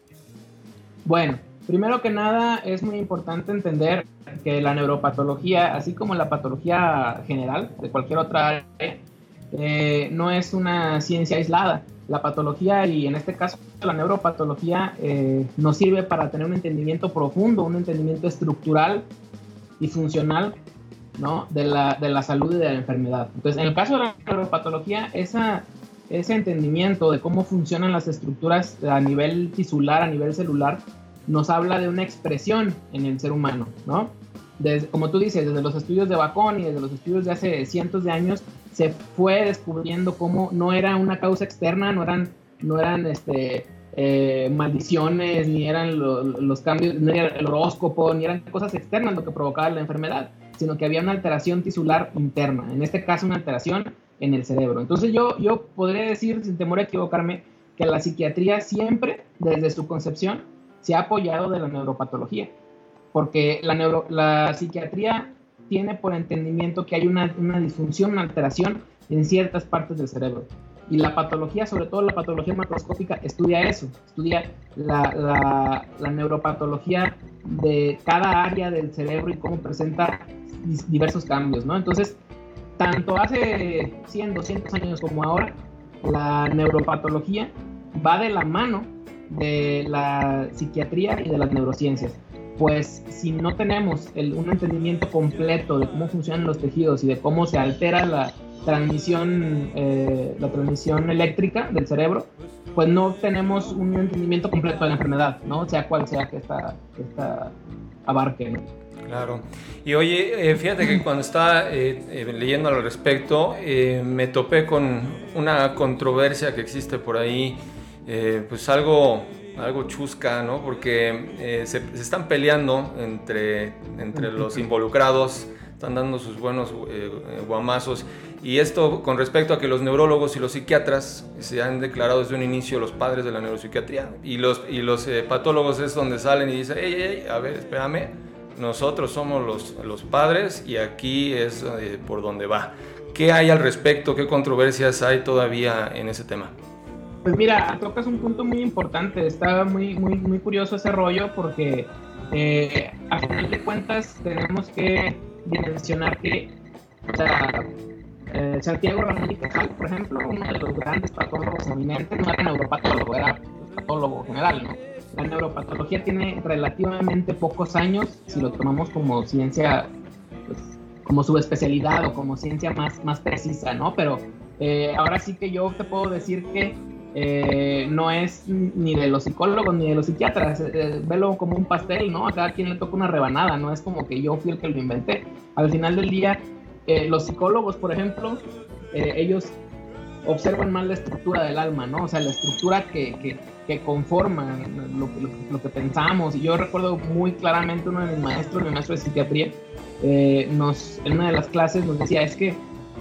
Bueno, primero que nada es muy importante entender que la neuropatología, así como la patología general de cualquier otra área, eh, no es una ciencia aislada la patología y en este caso la neuropatología eh, nos sirve para tener un entendimiento profundo, un entendimiento estructural y funcional ¿no? de, la, de la salud y de la enfermedad. Entonces, en el caso de la neuropatología, esa, ese entendimiento de cómo funcionan las estructuras a nivel tisular, a nivel celular, nos habla de una expresión en el ser humano, ¿no? Desde, como tú dices, desde los estudios de Bacon y desde los estudios de hace cientos de años, se fue descubriendo cómo no era una causa externa, no eran, no eran este, eh, maldiciones, ni eran los cambios, ni era el horóscopo, ni eran cosas externas lo que provocaba la enfermedad, sino que había una alteración tisular interna, en este caso una alteración en el cerebro. Entonces yo, yo podría decir, sin temor a equivocarme, que la psiquiatría siempre, desde su concepción, se ha apoyado de la neuropatología, porque la, neuro, la psiquiatría tiene por entendimiento que hay una, disfunción, una alteración en ciertas partes del cerebro. Y la patología, sobre todo la patología macroscópica, estudia eso, estudia la, neuropatología de cada área del cerebro y cómo presenta diversos cambios, ¿no? Entonces, tanto hace 100, 200 años como ahora, la neuropatología va de la mano de la psiquiatría y de las neurociencias pues si no tenemos un entendimiento completo de cómo funcionan los tejidos y de cómo se altera la transmisión, eh, la transmisión eléctrica del cerebro, pues no tenemos un entendimiento completo de la enfermedad, ¿no? Sea cual sea que esta, abarque, ¿no? Claro. Y oye, eh, fíjate que cuando estaba eh, leyendo al respecto, me topé con una controversia que existe por ahí, pues algo algo chusca, ¿no? Porque eh, se, están peleando entre, entre los involucrados, están dando sus buenos eh, eh, guamazos. Y esto con respecto a que los neurólogos y los psiquiatras se han declarado desde un inicio los padres de la neuropsiquiatría. Y los, y los patólogos es donde salen y dicen, hey, hey, a ver, espérame, nosotros somos los, los padres y aquí es por donde va. ¿Qué hay al respecto? ¿Qué controversias hay todavía en ese tema? Pues mira, tocas un punto muy importante. Está muy, muy, muy curioso ese rollo porque eh, a final de cuentas tenemos que dimensionar que, o sea, eh, Santiago Ramón y Cajal, por ejemplo, uno de los grandes patólogos eminentes, no era neuropatólogo, era patólogo general, ¿no? La neuropatología tiene relativamente pocos años, si lo tomamos como ciencia, pues, como subespecialidad o como ciencia más, más precisa, ¿no? Pero eh, ahora sí que yo te puedo decir que eh, no es ni de los psicólogos ni de los psiquiatras, eh, velo como un pastel, ¿no? A cada quien le toca una rebanada, no es como que yo fui el que lo inventé. Al final del día, eh, los psicólogos, por ejemplo, ellos observan más la estructura del alma, ¿no? O sea, la estructura que, que, conforma lo, que pensamos. Y yo recuerdo muy claramente uno de mis maestros, mi maestro de psiquiatría, nos, en una de las clases nos decía, es que,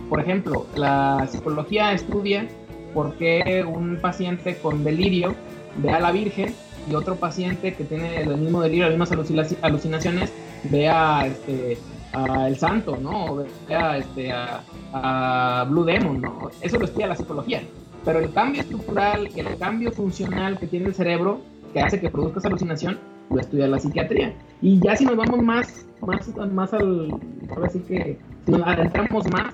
por ejemplo, la psicología estudia por qué un paciente con delirio ve a la Virgen y otro paciente que tiene el mismo delirio, las mismas alucinaciones, ve a, este, el santo, ¿no? O ve a, este, a, Blue Demon, ¿no? Eso lo estudia la psicología. Pero el cambio estructural, el cambio funcional que tiene el cerebro, que hace que produzca esa alucinación, lo estudia la psiquiatría. Y ya si nos vamos más, más, más al, ahora sí que, si nos adentramos más,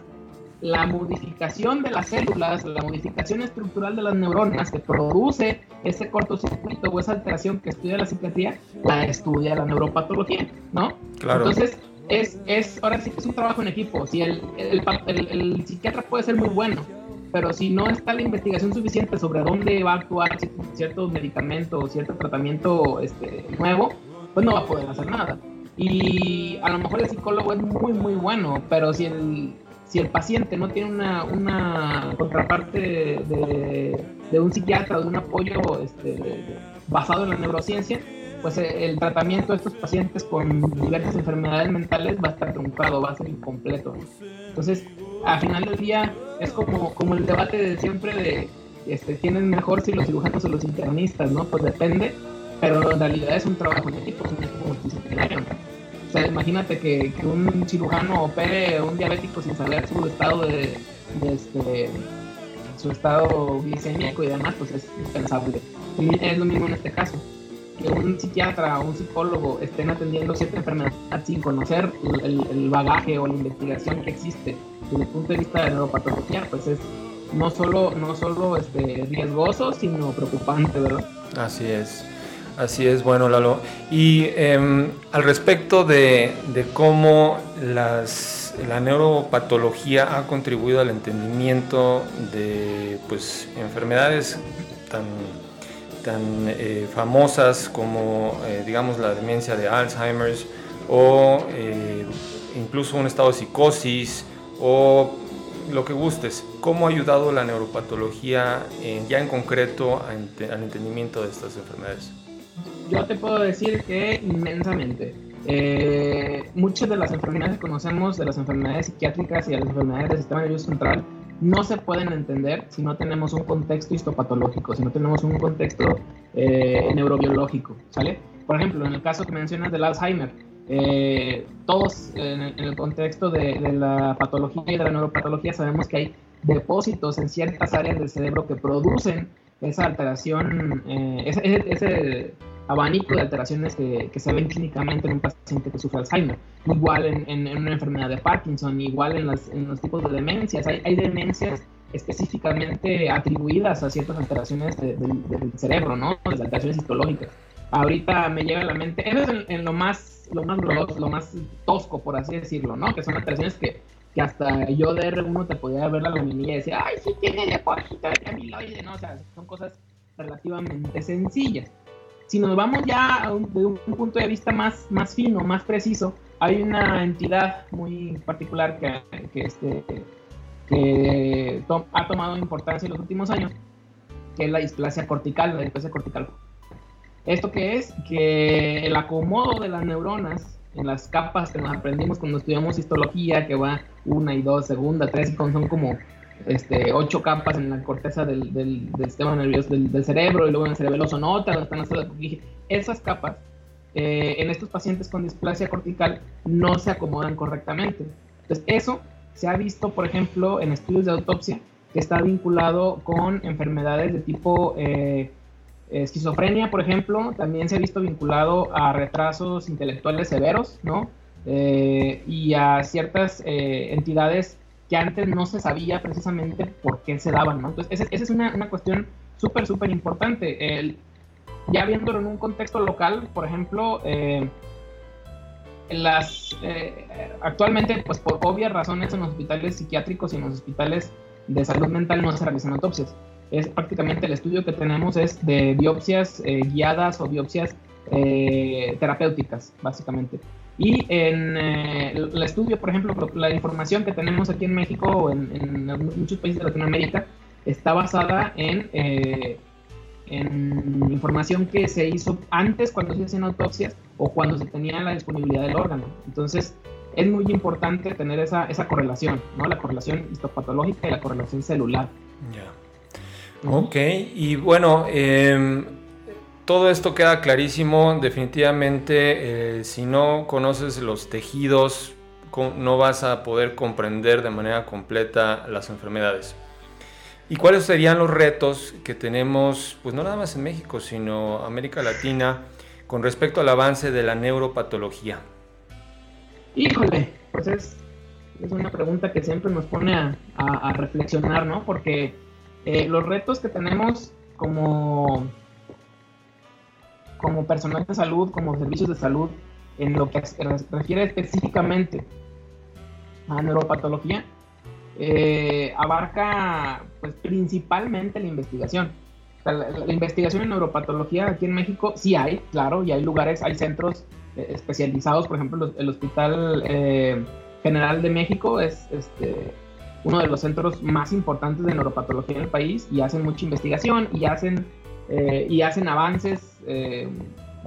la modificación de las células, la modificación estructural de las neuronas que produce ese cortocircuito o esa alteración que estudia la psiquiatría, la estudia la neuropatología, ¿no? Claro. Entonces, es, es, ahora sí que es un trabajo en equipo. Si el, el, el, psiquiatra puede ser muy bueno, pero si no está la investigación suficiente sobre dónde va a actuar cierto, medicamento o cierto tratamiento este, nuevo, pues no va a poder hacer nada. Y a lo mejor el psicólogo es muy, muy bueno, pero si el, si el paciente no tiene una, una contraparte de, de, un psiquiatra o de un apoyo este, basado en la neurociencia, pues eh, el tratamiento de estos pacientes con diversas enfermedades mentales va a estar truncado, va a ser incompleto. Entonces, al final del día es como, como el debate de siempre de este, ¿quién mejor si los cirujanos o los internistas? ¿no? Pues depende, pero en realidad es un trabajo en equipo, es un equipo multidisciplinario. O sea, imagínate que, que, un cirujano opere un diabético sin saber su estado de, este, su estado glicémico y demás, pues es impensable. Y es lo mismo en este caso que un psiquiatra o un psicólogo estén atendiendo cierta enfermedad sin conocer el, bagaje o la investigación que existe desde el punto de vista de neuropatología, pues es no solo, no solo este, riesgoso, sino preocupante, ¿verdad? Así es. Así es, bueno, Lalo. Y em, al respecto de, cómo la neuropatología ha contribuido al entendimiento de pues, enfermedades tan eh, famosas como, eh, digamos, la demencia de Alzheimer's o eh, incluso un estado de psicosis o lo que gustes. ¿Cómo ha ayudado la neuropatología ya en concreto al entendimiento de estas enfermedades? Yo te puedo decir que inmensamente. muchas de las enfermedades que conocemos, de las enfermedades psiquiátricas y de las enfermedades del sistema nervioso central, no se pueden entender si no tenemos un contexto histopatológico, si no tenemos un contexto eh, neurobiológico, ¿sale? Por ejemplo, en el caso que mencionas del Alzheimer, eh, todos en el, contexto de, la patología y de la neuropatología sabemos que hay depósitos en ciertas áreas del cerebro que producen esa alteración, eh, ese, abanico de alteraciones que, se ven clínicamente en un paciente que sufre Alzheimer. Igual en, una enfermedad de Parkinson, igual en, los tipos de demencias. Hay, demencias específicamente atribuidas a ciertas alteraciones del cerebro, ¿no? Las alteraciones histológicas. Ahorita me llega a la mente, eso es en, lo más lo más lo más tosco, por así decirlo, ¿no? Que son alteraciones que, que hasta yo de R1 te podía ver la laminilla y decir, ay, sí tiene depósito de amiloide, ¿no? O sea, son cosas relativamente sencillas. Si nos vamos ya de un punto de vista más, más fino, más preciso, hay una entidad muy particular que, que, este, que ha tomado importancia en los últimos años, que es la displasia cortical, la displasia cortical. ¿Esto qué es? Que el acomodo de las neuronas en las capas que nos aprendimos cuando estudiamos histología, que va una y dos, segunda, tres, son como este, ocho capas en la corteza del, sistema nervioso del, cerebro y luego en el cerebelo son otras, están las esas capas eh, en estos pacientes con displasia cortical no se acomodan correctamente. Entonces eso se ha visto, por ejemplo, en estudios de autopsia que está vinculado con enfermedades de tipo eh, esquizofrenia, por ejemplo, también se ha visto vinculado a retrasos intelectuales severos, ¿no? Eh, y a ciertas entidades que antes no se sabía precisamente por qué se daban, ¿no? Entonces, esa, es una, una cuestión súper, súper importante. El, ya viéndolo en un contexto local, por ejemplo, eh, las, eh, actualmente, pues por obvias razones en los hospitales psiquiátricos y en los hospitales de salud mental no se realizan autopsias. Es prácticamente el estudio que tenemos es de biopsias eh, guiadas o biopsias terapéuticas, básicamente. Y en eh, el estudio, por ejemplo, la información que tenemos aquí en México o en, muchos países de Latinoamérica está basada en, eh, en información que se hizo antes cuando se hacían autopsias o cuando se tenía la disponibilidad del órgano. Entonces, es muy importante tener esa, esa correlación, ¿no? La correlación histopatológica y la correlación celular. Ya. Ok, y bueno, eh, todo esto queda clarísimo. Definitivamente, eh, si no conoces los tejidos, no vas a poder comprender de manera completa las enfermedades. ¿Y cuáles serían los retos que tenemos, pues no nada más en México, sino América Latina, con respecto al avance de la neuropatología? Híjole, pues es, una pregunta que siempre nos pone a, reflexionar, ¿no? Porque eh, los retos que tenemos como como personal de salud, como servicios de salud, en lo que refiere específicamente a neuropatología, eh, abarca pues, principalmente la investigación. la, investigación en neuropatología aquí en México sí hay, claro, y hay lugares, hay centros eh, especializados, por ejemplo, el Hospital eh, General de México es este, uno de los centros más importantes de neuropatología en el país y hacen mucha investigación y hacen, y hacen avances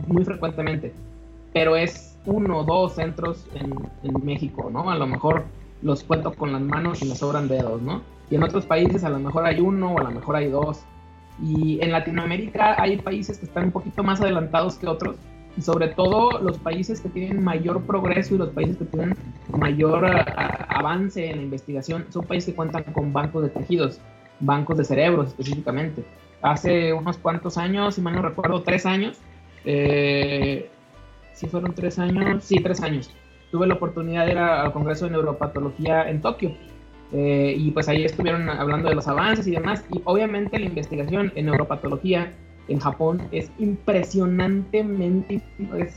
muy frecuentemente, pero es uno o dos centros en, en México, ¿no? A lo mejor los cuento con las manos y me sobran dedos, ¿no? Y en otros países a lo mejor hay uno o a lo mejor hay dos. Y en Latinoamérica hay países que están un poquito más adelantados que otros. Y sobre todo los países que tienen mayor progreso y los países que tienen mayor avance en la investigación son países que cuentan con bancos de tejidos, bancos de cerebros específicamente. Hace unos cuantos años, si mal no recuerdo, tres años, eh, si fueron tres años, sí, tres años, tuve la oportunidad de ir al Congreso de Neuropatología en Tokio. Eh, y pues ahí estuvieron hablando de los avances y demás. Y obviamente la investigación en neuropatología en Japón es impresionantemente,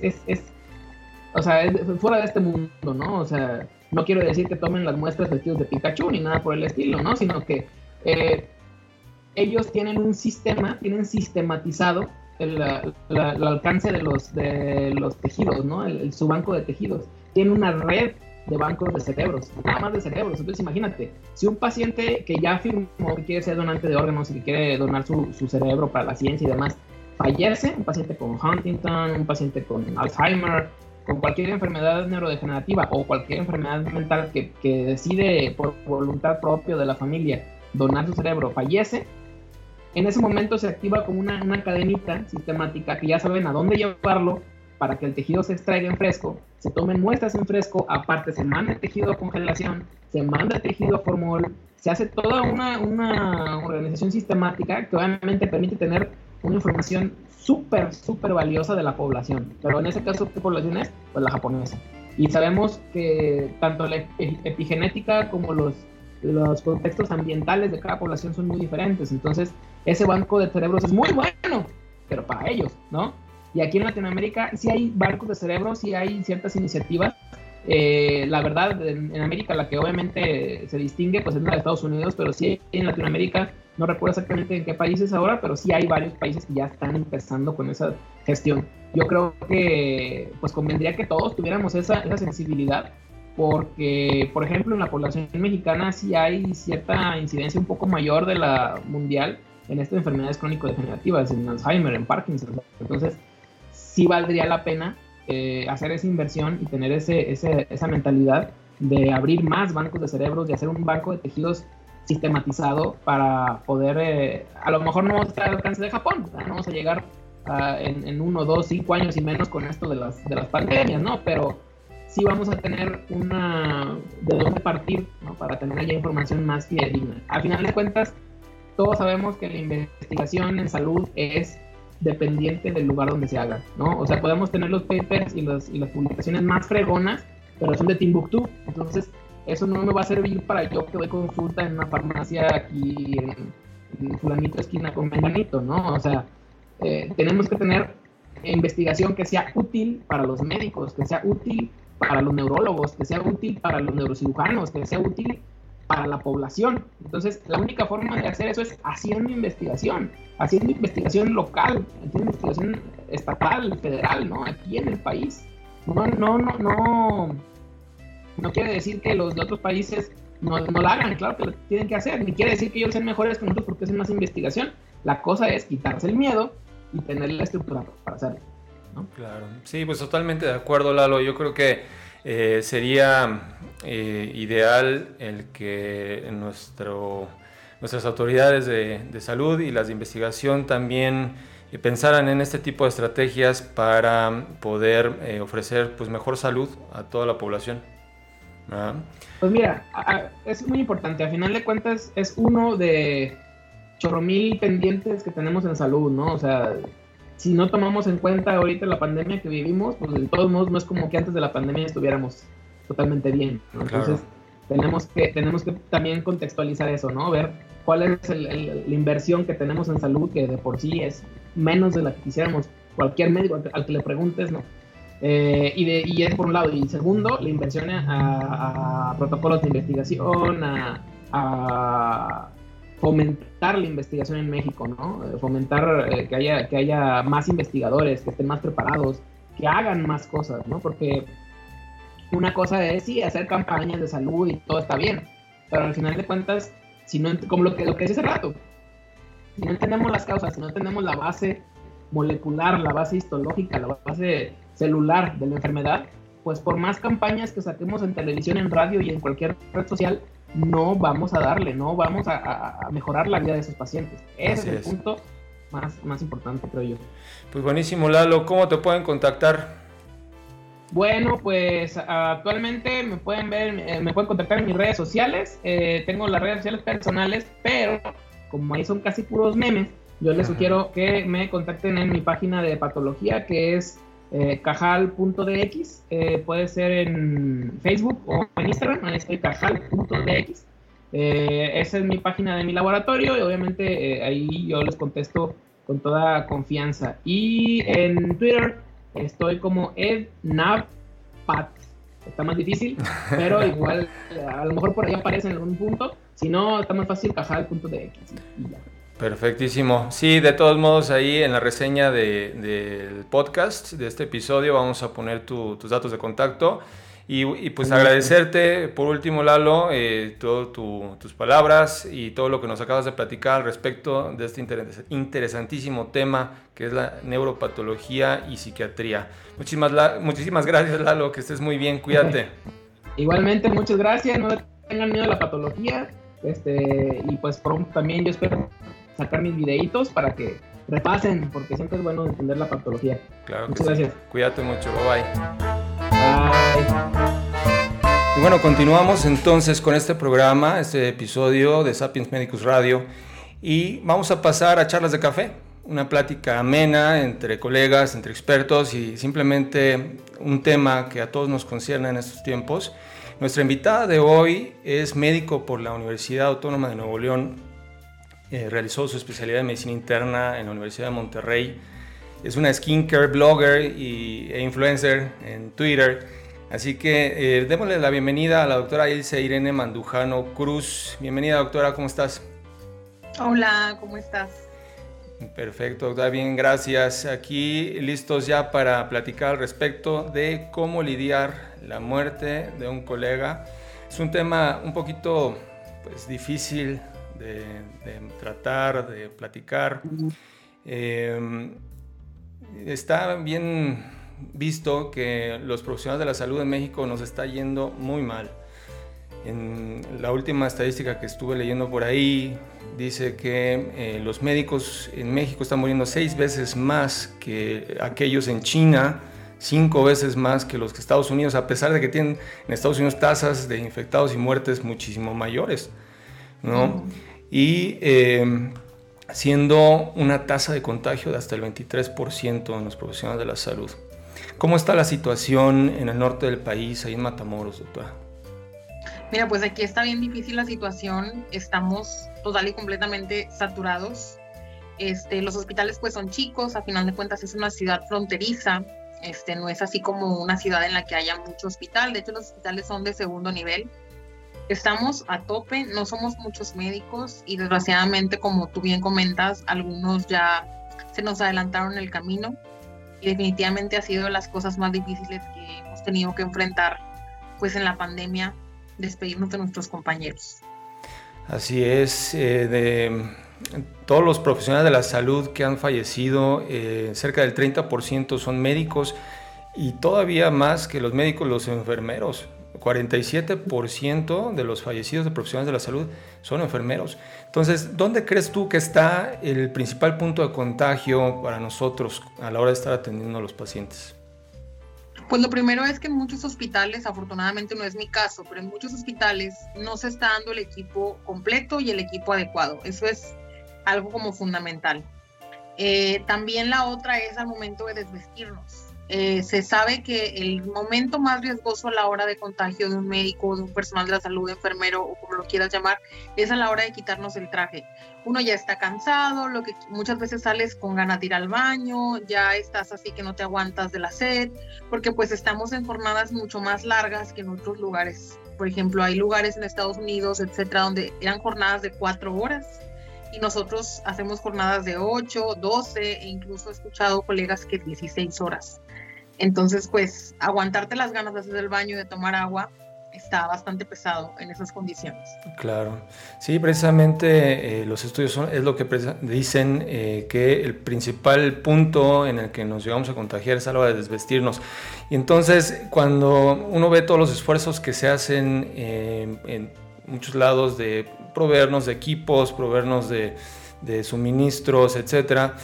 es, es, o sea, es fuera de este mundo, ¿no? O sea, no quiero decir que tomen las muestras vestidos de Pikachu ni nada por el estilo, ¿no? Sino que eh, ellos tienen un sistema, tienen sistematizado el, alcance de los, de los tejidos, ¿no? El, su banco de tejidos. Tiene una red de bancos de cerebros, nada más de cerebros. Entonces imagínate, si un paciente que ya afirmó que quiere ser donante de órganos y que quiere donar su, su cerebro para la ciencia y demás, fallece, un paciente con Huntington, un paciente con Alzheimer, con cualquier enfermedad neurodegenerativa o cualquier enfermedad mental que, que decide por voluntad propia de la familia donar su cerebro, fallece, en ese momento se activa como una, una cadenita sistemática que ya saben a dónde llevarlo para que el tejido se extraiga en fresco, se tomen muestras en fresco, aparte se manda el tejido a congelación, se manda el tejido a formol, se hace toda una, una organización sistemática que obviamente permite tener una información súper, súper valiosa de la población. Pero en ese caso, ¿qué población es? Pues la japonesa. Y sabemos que tanto la epigenética como los los contextos ambientales de cada población son muy diferentes. Entonces, ese banco de cerebros es muy bueno, pero para ellos, ¿no? Y aquí en Latinoamérica sí hay bancos de cerebros, sí hay ciertas iniciativas. Eh, la verdad, en, América la que obviamente se distingue, pues es la de Estados Unidos, pero sí en Latinoamérica, no recuerdo exactamente en qué países ahora, pero sí hay varios países que ya están empezando con esa gestión. Yo creo que pues convendría que todos tuviéramos esa, esa sensibilidad porque, por ejemplo, en la población mexicana sí hay cierta incidencia un poco mayor de la mundial en estas enfermedades crónico-degenerativas, en Alzheimer, en Parkinson. Entonces, sí valdría la pena eh, hacer esa inversión y tener ese, esa mentalidad de abrir más bancos de cerebros, de hacer un banco de tejidos sistematizado para poder, eh, a lo mejor no estar al alcance de Japón, no vamos a llegar en, en, uno, dos, cinco años y menos con esto de las, de las pandemias, ¿no? Pero sí vamos a tener una de dónde partir para tener ya información más fidedigna. Al final de cuentas, todos sabemos que la investigación en salud es dependiente del lugar donde se haga, ¿no? O sea, podemos tener los papers y, los, y las publicaciones más fregonas, pero son de Timbuktu, entonces eso no me va a servir para yo que doy consulta en una farmacia aquí en, en fulanito esquina con menganito, ¿no? O sea, eh, tenemos que tener investigación que sea útil para los médicos, que sea útil para los neurólogos, que sea útil para los neurocirujanos, que sea útil para la población. Entonces, la única forma de hacer eso es haciendo investigación, haciendo investigación local, haciendo investigación estatal, federal, ¿no? Aquí en el país. No, no, no, no, no quiere decir que los de otros países no, no la hagan, claro que lo tienen que hacer, ni quiere decir que ellos sean mejores que nosotros porque hacen más investigación. La cosa es quitarse el miedo y tener la estructura para hacerlo. Claro, sí, pues totalmente de acuerdo, Lalo. Yo creo que eh, sería eh, ideal el que nuestro, nuestras autoridades de, salud y las de investigación también eh, pensaran en este tipo de estrategias para poder ofrecer pues, mejor salud a toda la población. Pues mira, es muy importante. A final de cuentas, es uno de chorro mil pendientes que tenemos en salud, ¿no? O sea, si no tomamos en cuenta ahorita la pandemia que vivimos, pues de todos modos no es como que antes de la pandemia estuviéramos totalmente bien. Entonces tenemos que tenemos que también contextualizar eso, ¿no? Ver cuál es la inversión que tenemos en salud, que de por sí es menos de la que quisiéramos. Cualquier médico al, que le preguntes, ¿no? Eh, y, de, y es por un lado. Y segundo, la inversión a, protocolos de investigación, a, fomentar la investigación en México, ¿no? Eh, fomentar eh, que, haya, que haya más investigadores, que estén más preparados, que hagan más cosas, ¿no? Porque una cosa es, sí, hacer campañas de salud y todo está bien, pero al final de cuentas, si no, como lo que, lo que decía hace rato, si no entendemos las causas, si no entendemos la base molecular, la base histológica, la base celular de la enfermedad, pues por más campañas que saquemos en televisión, en radio y en cualquier red social, no vamos a darle, no vamos a, mejorar la vida de esos pacientes. Ese es el punto más, más importante, creo yo. Pues buenísimo, Lalo. ¿Cómo te pueden contactar? Bueno, pues actualmente me pueden ver, eh, me pueden contactar en mis redes sociales. Eh, tengo las redes sociales personales, pero como ahí son casi puros memes, yo les sugiero que me contacten en mi página de patología que es eh, cajal.dx. Eh, puede ser en Facebook o en Instagram. Ahí estoy cajal.dx. Eh, esa es mi página de mi laboratorio y obviamente ahí yo les contesto con toda confianza. Y en Twitter estoy como ednavpat. Está más difícil, pero igual a lo mejor por ahí aparece en algún punto. Si no, está más fácil cajal.dx. Y ya. Perfectísimo. Sí, de todos modos ahí en la reseña del podcast, de este episodio, vamos a poner tus datos de contacto. Y, pues agradecerte por último, Lalo, eh, todas tus palabras y todo lo que nos acabas de platicar al respecto de este interesantísimo tema que es la neuropatología y psiquiatría. Muchísimas, muchísimas gracias, Lalo, que estés muy bien, cuídate. Igualmente, muchas gracias, no tengan miedo a la patología. Este, y pues pronto también yo espero sacar mis videitos para que repasen, porque siempre es bueno entender la patología. Claro Muchas gracias. Cuídate mucho, bye bye. Y bueno, continuamos entonces con este programa, este episodio de Sapiens Medicus Radio, y vamos a pasar a charlas de café, una plática amena entre colegas, entre expertos y simplemente un tema que a todos nos concierne en estos tiempos. Nuestra invitada de hoy es médico por la Universidad Autónoma de Nuevo León, eh, realizó su especialidad en medicina interna en la Universidad de Monterrey. Es una skincare blogger y, e influencer en Twitter. Así que eh, démosle la bienvenida a la doctora Ilse Irene Mandujano Cruz. Bienvenida, doctora, ¿cómo estás? Hola, ¿cómo estás? Perfecto, doctora, bien, gracias. Aquí listos ya para platicar al respecto de cómo lidiar la muerte de un colega. Es un tema un poquito pues, difícil de, tratar, de platicar. Em, está bien visto que los profesionales de la salud en México nos está yendo muy mal. En la última estadística que estuve leyendo por ahí dice que eh, los médicos en México están muriendo seis veces más que aquellos en China, cinco veces más que los que Estados Unidos, a pesar de que tienen en Estados Unidos tasas de infectados y muertes muchísimo mayores. ¿no? Y em, siendo una tasa de contagio de hasta el 23% en los profesionales de la salud. ¿Cómo está la situación en el norte del país, ahí en Matamoros, doctora? Mira, pues aquí está bien difícil la situación, estamos total y completamente saturados. Este, los hospitales pues son chicos, a final de cuentas es una ciudad fronteriza, este, no es así como una ciudad en la que haya mucho hospital, de hecho los hospitales son de segundo nivel, estamos a tope, no somos muchos médicos y desgraciadamente, como tú bien comentas, algunos ya se nos adelantaron el camino y definitivamente ha sido de las cosas más difíciles que hemos tenido que enfrentar pues en la pandemia, despedirnos de nuestros compañeros. Así es, eh, de todos los profesionales de la salud que han fallecido, eh, cerca del 30% son médicos y todavía más que los médicos, los enfermeros. 47% de los fallecidos de profesionales de la salud son enfermeros. Entonces, ¿dónde crees tú que está el principal punto de contagio para nosotros a la hora de estar atendiendo a los pacientes? Pues lo primero es que en muchos hospitales, afortunadamente no es mi caso, pero en muchos hospitales no se está dando el equipo completo y el equipo adecuado. Eso es algo como fundamental. Eh, también la otra es al momento de desvestirnos eh, se sabe que el momento más riesgoso a la hora de contagio de un médico, de un personal de la salud, enfermero o como lo quieras llamar, es a la hora de quitarnos el traje. Uno ya está cansado, lo que muchas veces sales con ganas de ir al baño, ya estás así que no te aguantas de la sed, porque pues estamos en jornadas mucho más largas que en otros lugares. Por ejemplo, hay lugares en Estados Unidos, etcétera, donde eran jornadas de cuatro horas y nosotros hacemos jornadas de 8, 12 e incluso he escuchado colegas que 16 horas. Entonces, pues aguantarte las ganas de hacer el baño y de tomar agua está bastante pesado en esas condiciones. Claro, sí, precisamente eh, los estudios son, es lo que dicen eh, que el principal punto en el que nos llegamos a contagiar es a la hora de desvestirnos. Y entonces, cuando uno ve todos los esfuerzos que se hacen eh, en muchos lados de proveernos de equipos, proveernos de, de suministros, etcétera,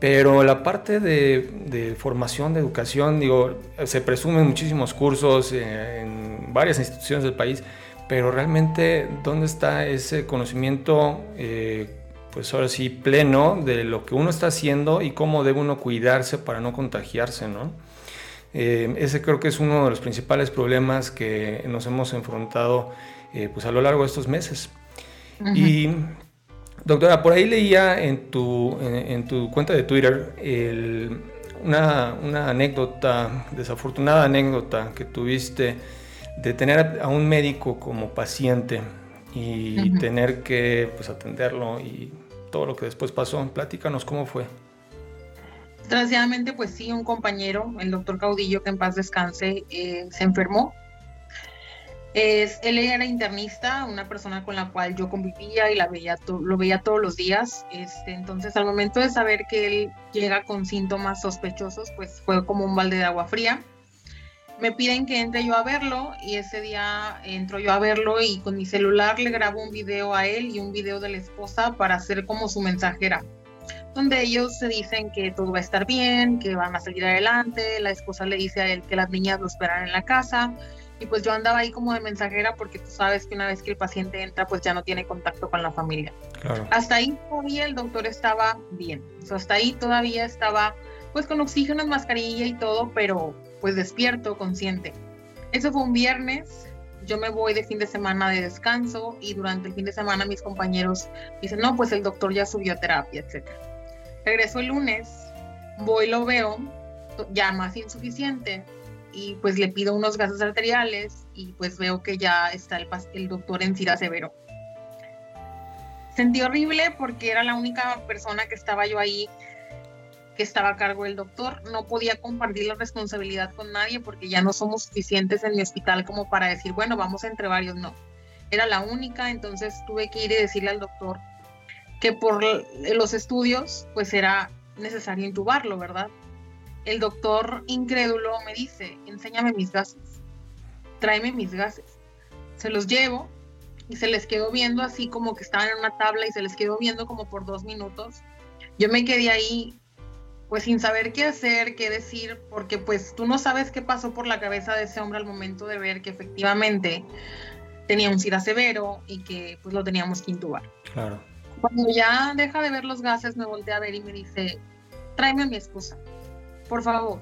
pero la parte de, formación, de educación, digo, se presumen muchísimos cursos en varias instituciones del país, pero realmente, ¿dónde está ese conocimiento, eh, pues ahora sí, pleno de lo que uno está haciendo y cómo debe uno cuidarse para no contagiarse, ¿no? Eh, ese creo que es uno de los principales problemas que nos hemos enfrentado eh, pues a lo largo de estos meses. Y Doctora, por ahí leía en tu, en, tu cuenta de Twitter una, anécdota, desafortunada anécdota que tuviste de tener a un médico como paciente y tener que pues, atenderlo y todo lo que después pasó. Platícanos cómo fue. Desgraciadamente, pues sí, un compañero, el doctor Caudillo, que en paz descanse, eh, se enfermó es, él era internista, una persona con la cual yo convivía y la veía lo veía todos los días. Este, entonces, al momento de saber que él llega con síntomas sospechosos, pues fue como un balde de agua fría. Me piden que entre yo a verlo y ese día entro yo a verlo y con mi celular le grabo un video a él y un video de la esposa para hacer como su mensajera donde ellos se dicen que todo va a estar bien, que van a salir adelante, la esposa le dice a él que las niñas lo esperan en la casa, y pues yo andaba ahí como de mensajera porque tú sabes que una vez que el paciente entra pues ya no tiene contacto con la familia. Hasta ahí todavía el doctor estaba bien, o hasta ahí todavía estaba pues con oxígeno, mascarilla y todo, pero pues despierto, consciente. Eso fue un viernes, yo me voy de fin de semana de descanso y durante el fin de semana mis compañeros dicen, no, pues el doctor ya subió a terapia, etc. Regreso el lunes, voy, lo veo, ya más insuficiente, y pues le pido unos gases arteriales y pues veo que ya está el, el doctor en Cira Severo. Sentí horrible porque era la única persona que estaba yo ahí que estaba a cargo del doctor. No podía compartir la responsabilidad con nadie porque ya no somos suficientes en mi hospital como para decir, bueno, vamos entre varios, no. Era la única, entonces tuve que ir y decirle al doctor que por los estudios pues era necesario intubarlo, ¿verdad? El doctor incrédulo me dice, enséñame mis gases, tráeme mis gases. Se los llevo y se les quedó viendo así como que estaban en una tabla y se les quedó viendo como por dos minutos. Yo me quedé ahí pues sin saber qué hacer, qué decir, porque pues tú no sabes qué pasó por la cabeza de ese hombre al momento de ver que efectivamente tenía un SIDA severo y que pues lo teníamos que intubar. Claro. Cuando ya deja de ver los gases, me volteé a ver y me dice, tráeme a mi esposa por favor,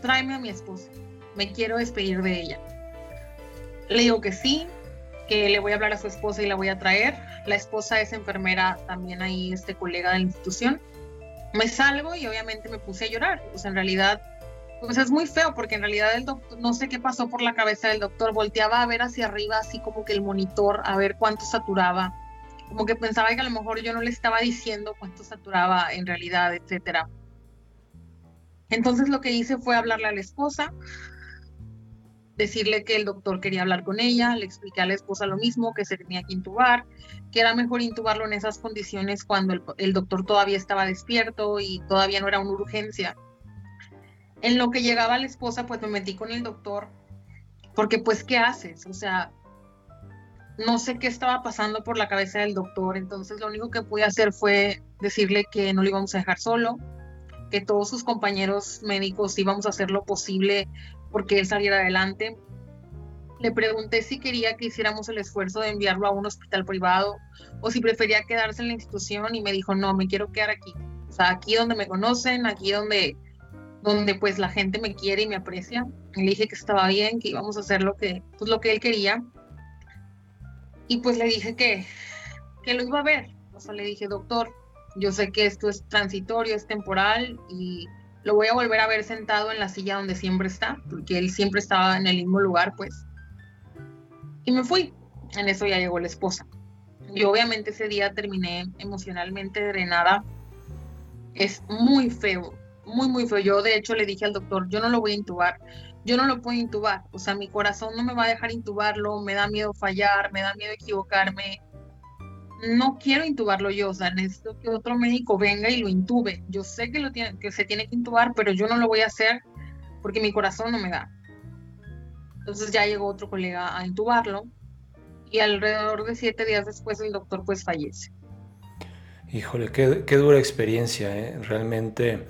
tráeme a mi esposa, me quiero despedir de ella. Le digo que sí, que le voy a hablar a su esposa y la voy a traer. La esposa es enfermera también ahí, este colega de la institución. Me salgo y obviamente me puse a llorar. Pues en realidad, pues es muy feo porque en realidad el doctor, no sé qué pasó por la cabeza del doctor, volteaba a ver hacia arriba, así como que el monitor, a ver cuánto saturaba. Como que pensaba que a lo mejor yo no le estaba diciendo cuánto saturaba en realidad, etcétera. Entonces lo que hice fue hablarle a la esposa, decirle que el doctor quería hablar con ella, le expliqué a la esposa lo mismo, que se tenía que intubar, que era mejor intubarlo en esas condiciones cuando el, doctor todavía estaba despierto y todavía no era una urgencia. En lo que llegaba la esposa, pues me metí con el doctor, porque pues, ¿qué haces? O sea, no sé qué estaba pasando por la cabeza del doctor, entonces lo único que pude hacer fue decirle que no lo íbamos a dejar solo, que todos sus compañeros médicos íbamos a hacer lo posible porque él saliera adelante. Le pregunté si quería que hiciéramos el esfuerzo de enviarlo a un hospital privado o si prefería quedarse en la institución y me dijo, no, me quiero quedar aquí. O sea, aquí donde me conocen, aquí donde donde pues la gente me quiere y me aprecia. Le dije que estaba bien, que íbamos a hacer lo que, pues, lo que él quería. Y pues le dije que, que lo iba a ver. O sea, le dije, doctor, yo sé que esto es transitorio, es temporal y lo voy a volver a ver sentado en la silla donde siempre está, porque él siempre estaba en el mismo lugar, pues. Y me fui. En eso ya llegó la esposa. Yo obviamente ese día terminé emocionalmente drenada. Es muy feo, muy, muy feo. Yo de hecho le dije al doctor, yo no lo voy a intubar, yo no lo puedo intubar. O sea, mi corazón no me va a dejar intubarlo, me da miedo fallar, me da miedo equivocarme. No quiero intubarlo yo, o sea, necesito que otro médico venga y lo intube. Yo sé que, lo tiene, que se tiene que intubar, pero yo no lo voy a hacer porque mi corazón no me da. Entonces ya llegó otro colega a intubarlo y alrededor de siete días después el doctor pues fallece. Híjole, qué, dura experiencia, ¿eh? realmente.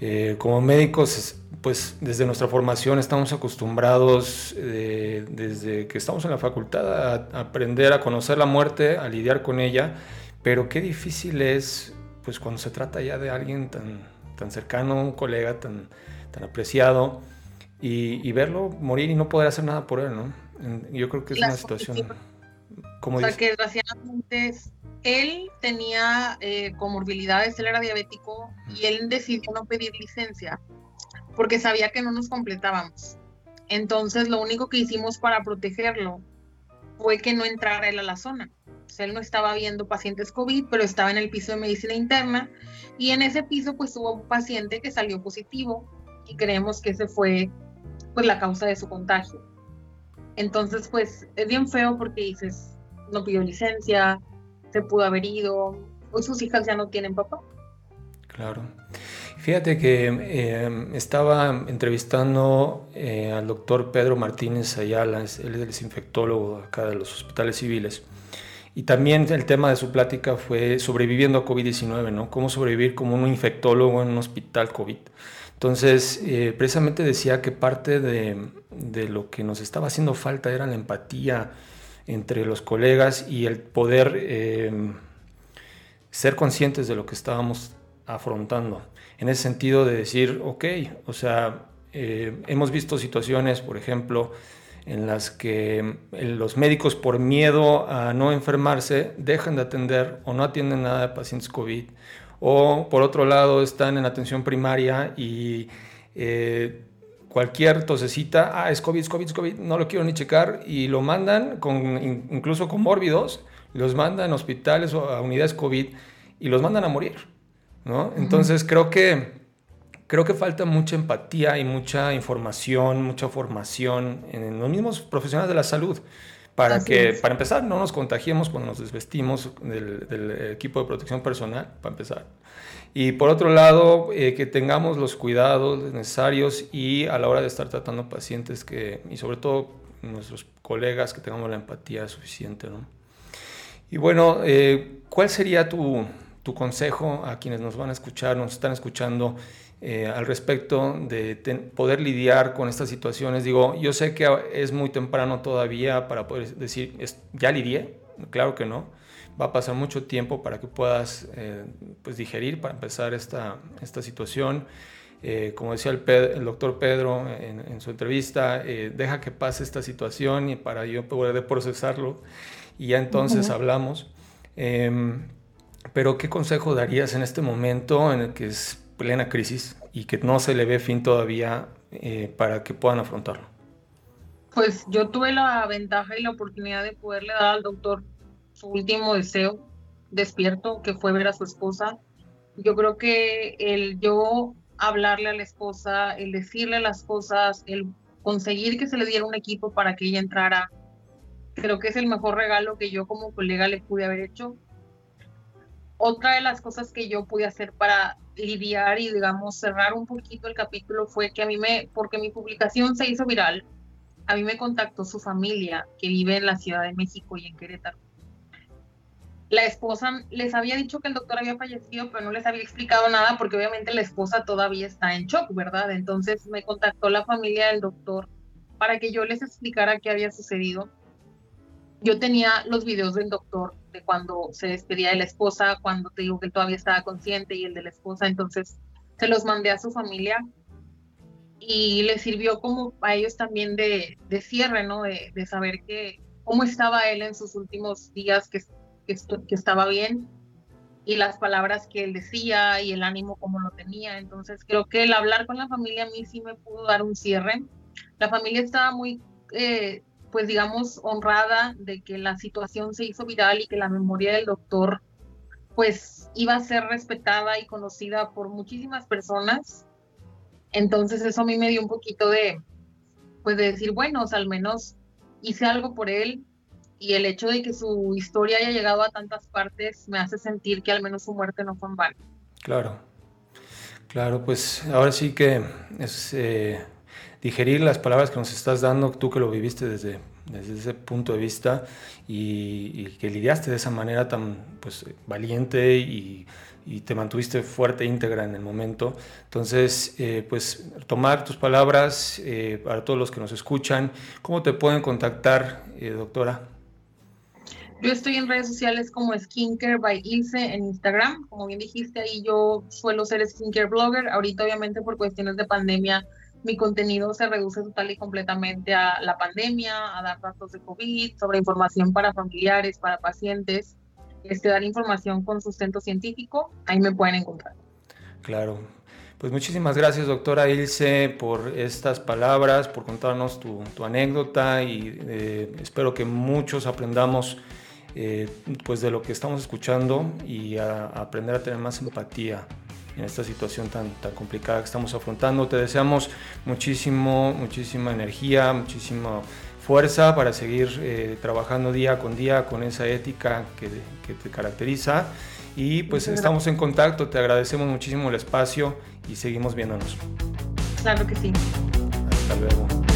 Eh, como médicos, pues desde nuestra formación estamos acostumbrados, eh, desde que estamos en la facultad, a, aprender a conocer la muerte, a lidiar con ella, pero qué difícil es, pues cuando se trata ya de alguien tan, tan cercano, un colega tan, tan apreciado, y, verlo morir y no poder hacer nada por él, ¿no? Yo creo que es una situación... Como o sea, que desgraciadamente él tenía eh, comorbilidades, él era diabético y él decidió no pedir licencia porque sabía que no nos completábamos. Entonces lo único que hicimos para protegerlo fue que no entrara él a la zona. O sea, él no estaba viendo pacientes COVID, pero estaba en el piso de medicina interna y en ese piso pues hubo un paciente que salió positivo y creemos que ese fue pues la causa de su contagio. Entonces pues es bien feo porque dices, no pidió licencia, se pudo haber ido, hoy sus hijas ya no tienen papá. Claro. Fíjate que eh, estaba entrevistando eh, al doctor Pedro Martínez Ayala, él es el desinfectólogo acá de los hospitales civiles. Y también el tema de su plática fue sobreviviendo a COVID-19, ¿no? Cómo sobrevivir como un infectólogo en un hospital COVID. Entonces, eh, precisamente decía que parte de, de, lo que nos estaba haciendo falta era la empatía, entre los colegas y el poder em, ser conscientes de lo que estábamos afrontando. En ese sentido de decir, ok, o sea, eh, hemos visto situaciones, por ejemplo, en las que los médicos por miedo a no enfermarse dejan de atender o no atienden nada de pacientes COVID. O por otro lado están en atención primaria y eh, cualquier tosecita, ah, es COVID, es COVID, es COVID, no lo quiero ni checar, y lo mandan con, incluso con mórbidos, los mandan a hospitales o a unidades COVID y los mandan a morir, ¿no? Entonces creo que, creo que falta mucha empatía y mucha información, mucha formación en los mismos profesionales de la salud para que, para empezar, no nos contagiemos cuando nos desvestimos del, del, equipo de protección personal, para empezar. Y por otro lado, eh, que tengamos los cuidados necesarios y a la hora de estar tratando pacientes que, y sobre todo nuestros colegas, que tengamos la empatía suficiente, ¿no? Y bueno, eh, ¿cuál sería tu, tu, consejo a quienes nos van a escuchar, nos están escuchando eh, al respecto de poder lidiar con estas situaciones? Digo, yo sé que es muy temprano todavía para poder decir, ya lidié, claro que no va a pasar mucho tiempo para que puedas eh, pues digerir, para empezar esta, esta situación. Eh, como decía el, el, doctor Pedro en, su entrevista, eh, deja que pase esta situación y para yo poder procesarlo y ya entonces hablamos. Pero ¿qué consejo darías en este momento en el que es plena crisis y que no se le ve fin todavía para que puedan afrontarlo? Pues yo tuve la ventaja y la oportunidad de poderle dar al doctor su último deseo despierto, que fue ver a su esposa. Yo creo que el yo hablarle a la esposa, el decirle las cosas, el conseguir que se le diera un equipo para que ella entrara, creo que es el mejor regalo que yo como colega le pude haber hecho. Otra de las cosas que yo pude hacer para lidiar y, digamos, cerrar un poquito el capítulo fue que a mí me, porque mi publicación se hizo viral, a mí me contactó su familia que vive en la Ciudad de México y en Querétaro la esposa les había dicho que el doctor había fallecido, pero no les había explicado nada porque obviamente la esposa todavía está en shock, ¿verdad? Entonces me contactó la familia del doctor para que yo les explicara qué había sucedido. Yo tenía los videos del doctor de cuando se despedía de la esposa, cuando te digo que él todavía estaba consciente y el de la esposa, entonces se los mandé a su familia y les sirvió como a ellos también de, de cierre, ¿no? De, de, saber que cómo estaba él en sus últimos días, que, que, que, estaba bien, y las palabras que él decía y el ánimo como lo tenía. Entonces creo que el hablar con la familia a mí sí me pudo dar un cierre. La familia estaba muy, eh, pues digamos, honrada de que la situación se hizo viral y que la memoria del doctor pues iba a ser respetada y conocida por muchísimas personas. Entonces eso a mí me dio un poquito de, pues de decir, bueno, al menos hice algo por él y el hecho de que su historia haya llegado a tantas partes me hace sentir que al menos su muerte no fue en vano. Claro, claro, pues ahora sí que es eh, digerir las palabras que nos estás dando, tú que lo viviste desde, desde ese punto de vista y, que lidiaste de esa manera tan pues, valiente y, te mantuviste fuerte, íntegra en el momento. Entonces, eh, pues tomar tus palabras eh, para todos los que nos escuchan. ¿Cómo te pueden contactar, eh, doctora? Yo estoy en redes sociales como Skincare by Ilse en Instagram. Como bien dijiste, ahí yo suelo ser skincare blogger. Ahorita, obviamente, por cuestiones de pandemia, mi contenido se reduce total y completamente a la pandemia, a dar datos de COVID, sobre información para familiares, para pacientes, este, dar información con sustento científico. Ahí me pueden encontrar. Claro. Pues muchísimas gracias, doctora Ilse, por estas palabras, por contarnos tu, anécdota y eh, espero que muchos aprendamos eh, pues de lo que estamos escuchando y a aprender a tener más empatía en esta situación tan, tan complicada que estamos afrontando. Te deseamos muchísimo, muchísima energía, muchísima fuerza para seguir eh, trabajando día con día con esa ética que, que te caracteriza. Y pues estamos en contacto, te agradecemos muchísimo el espacio y seguimos viéndonos. Claro que sí. Hasta luego.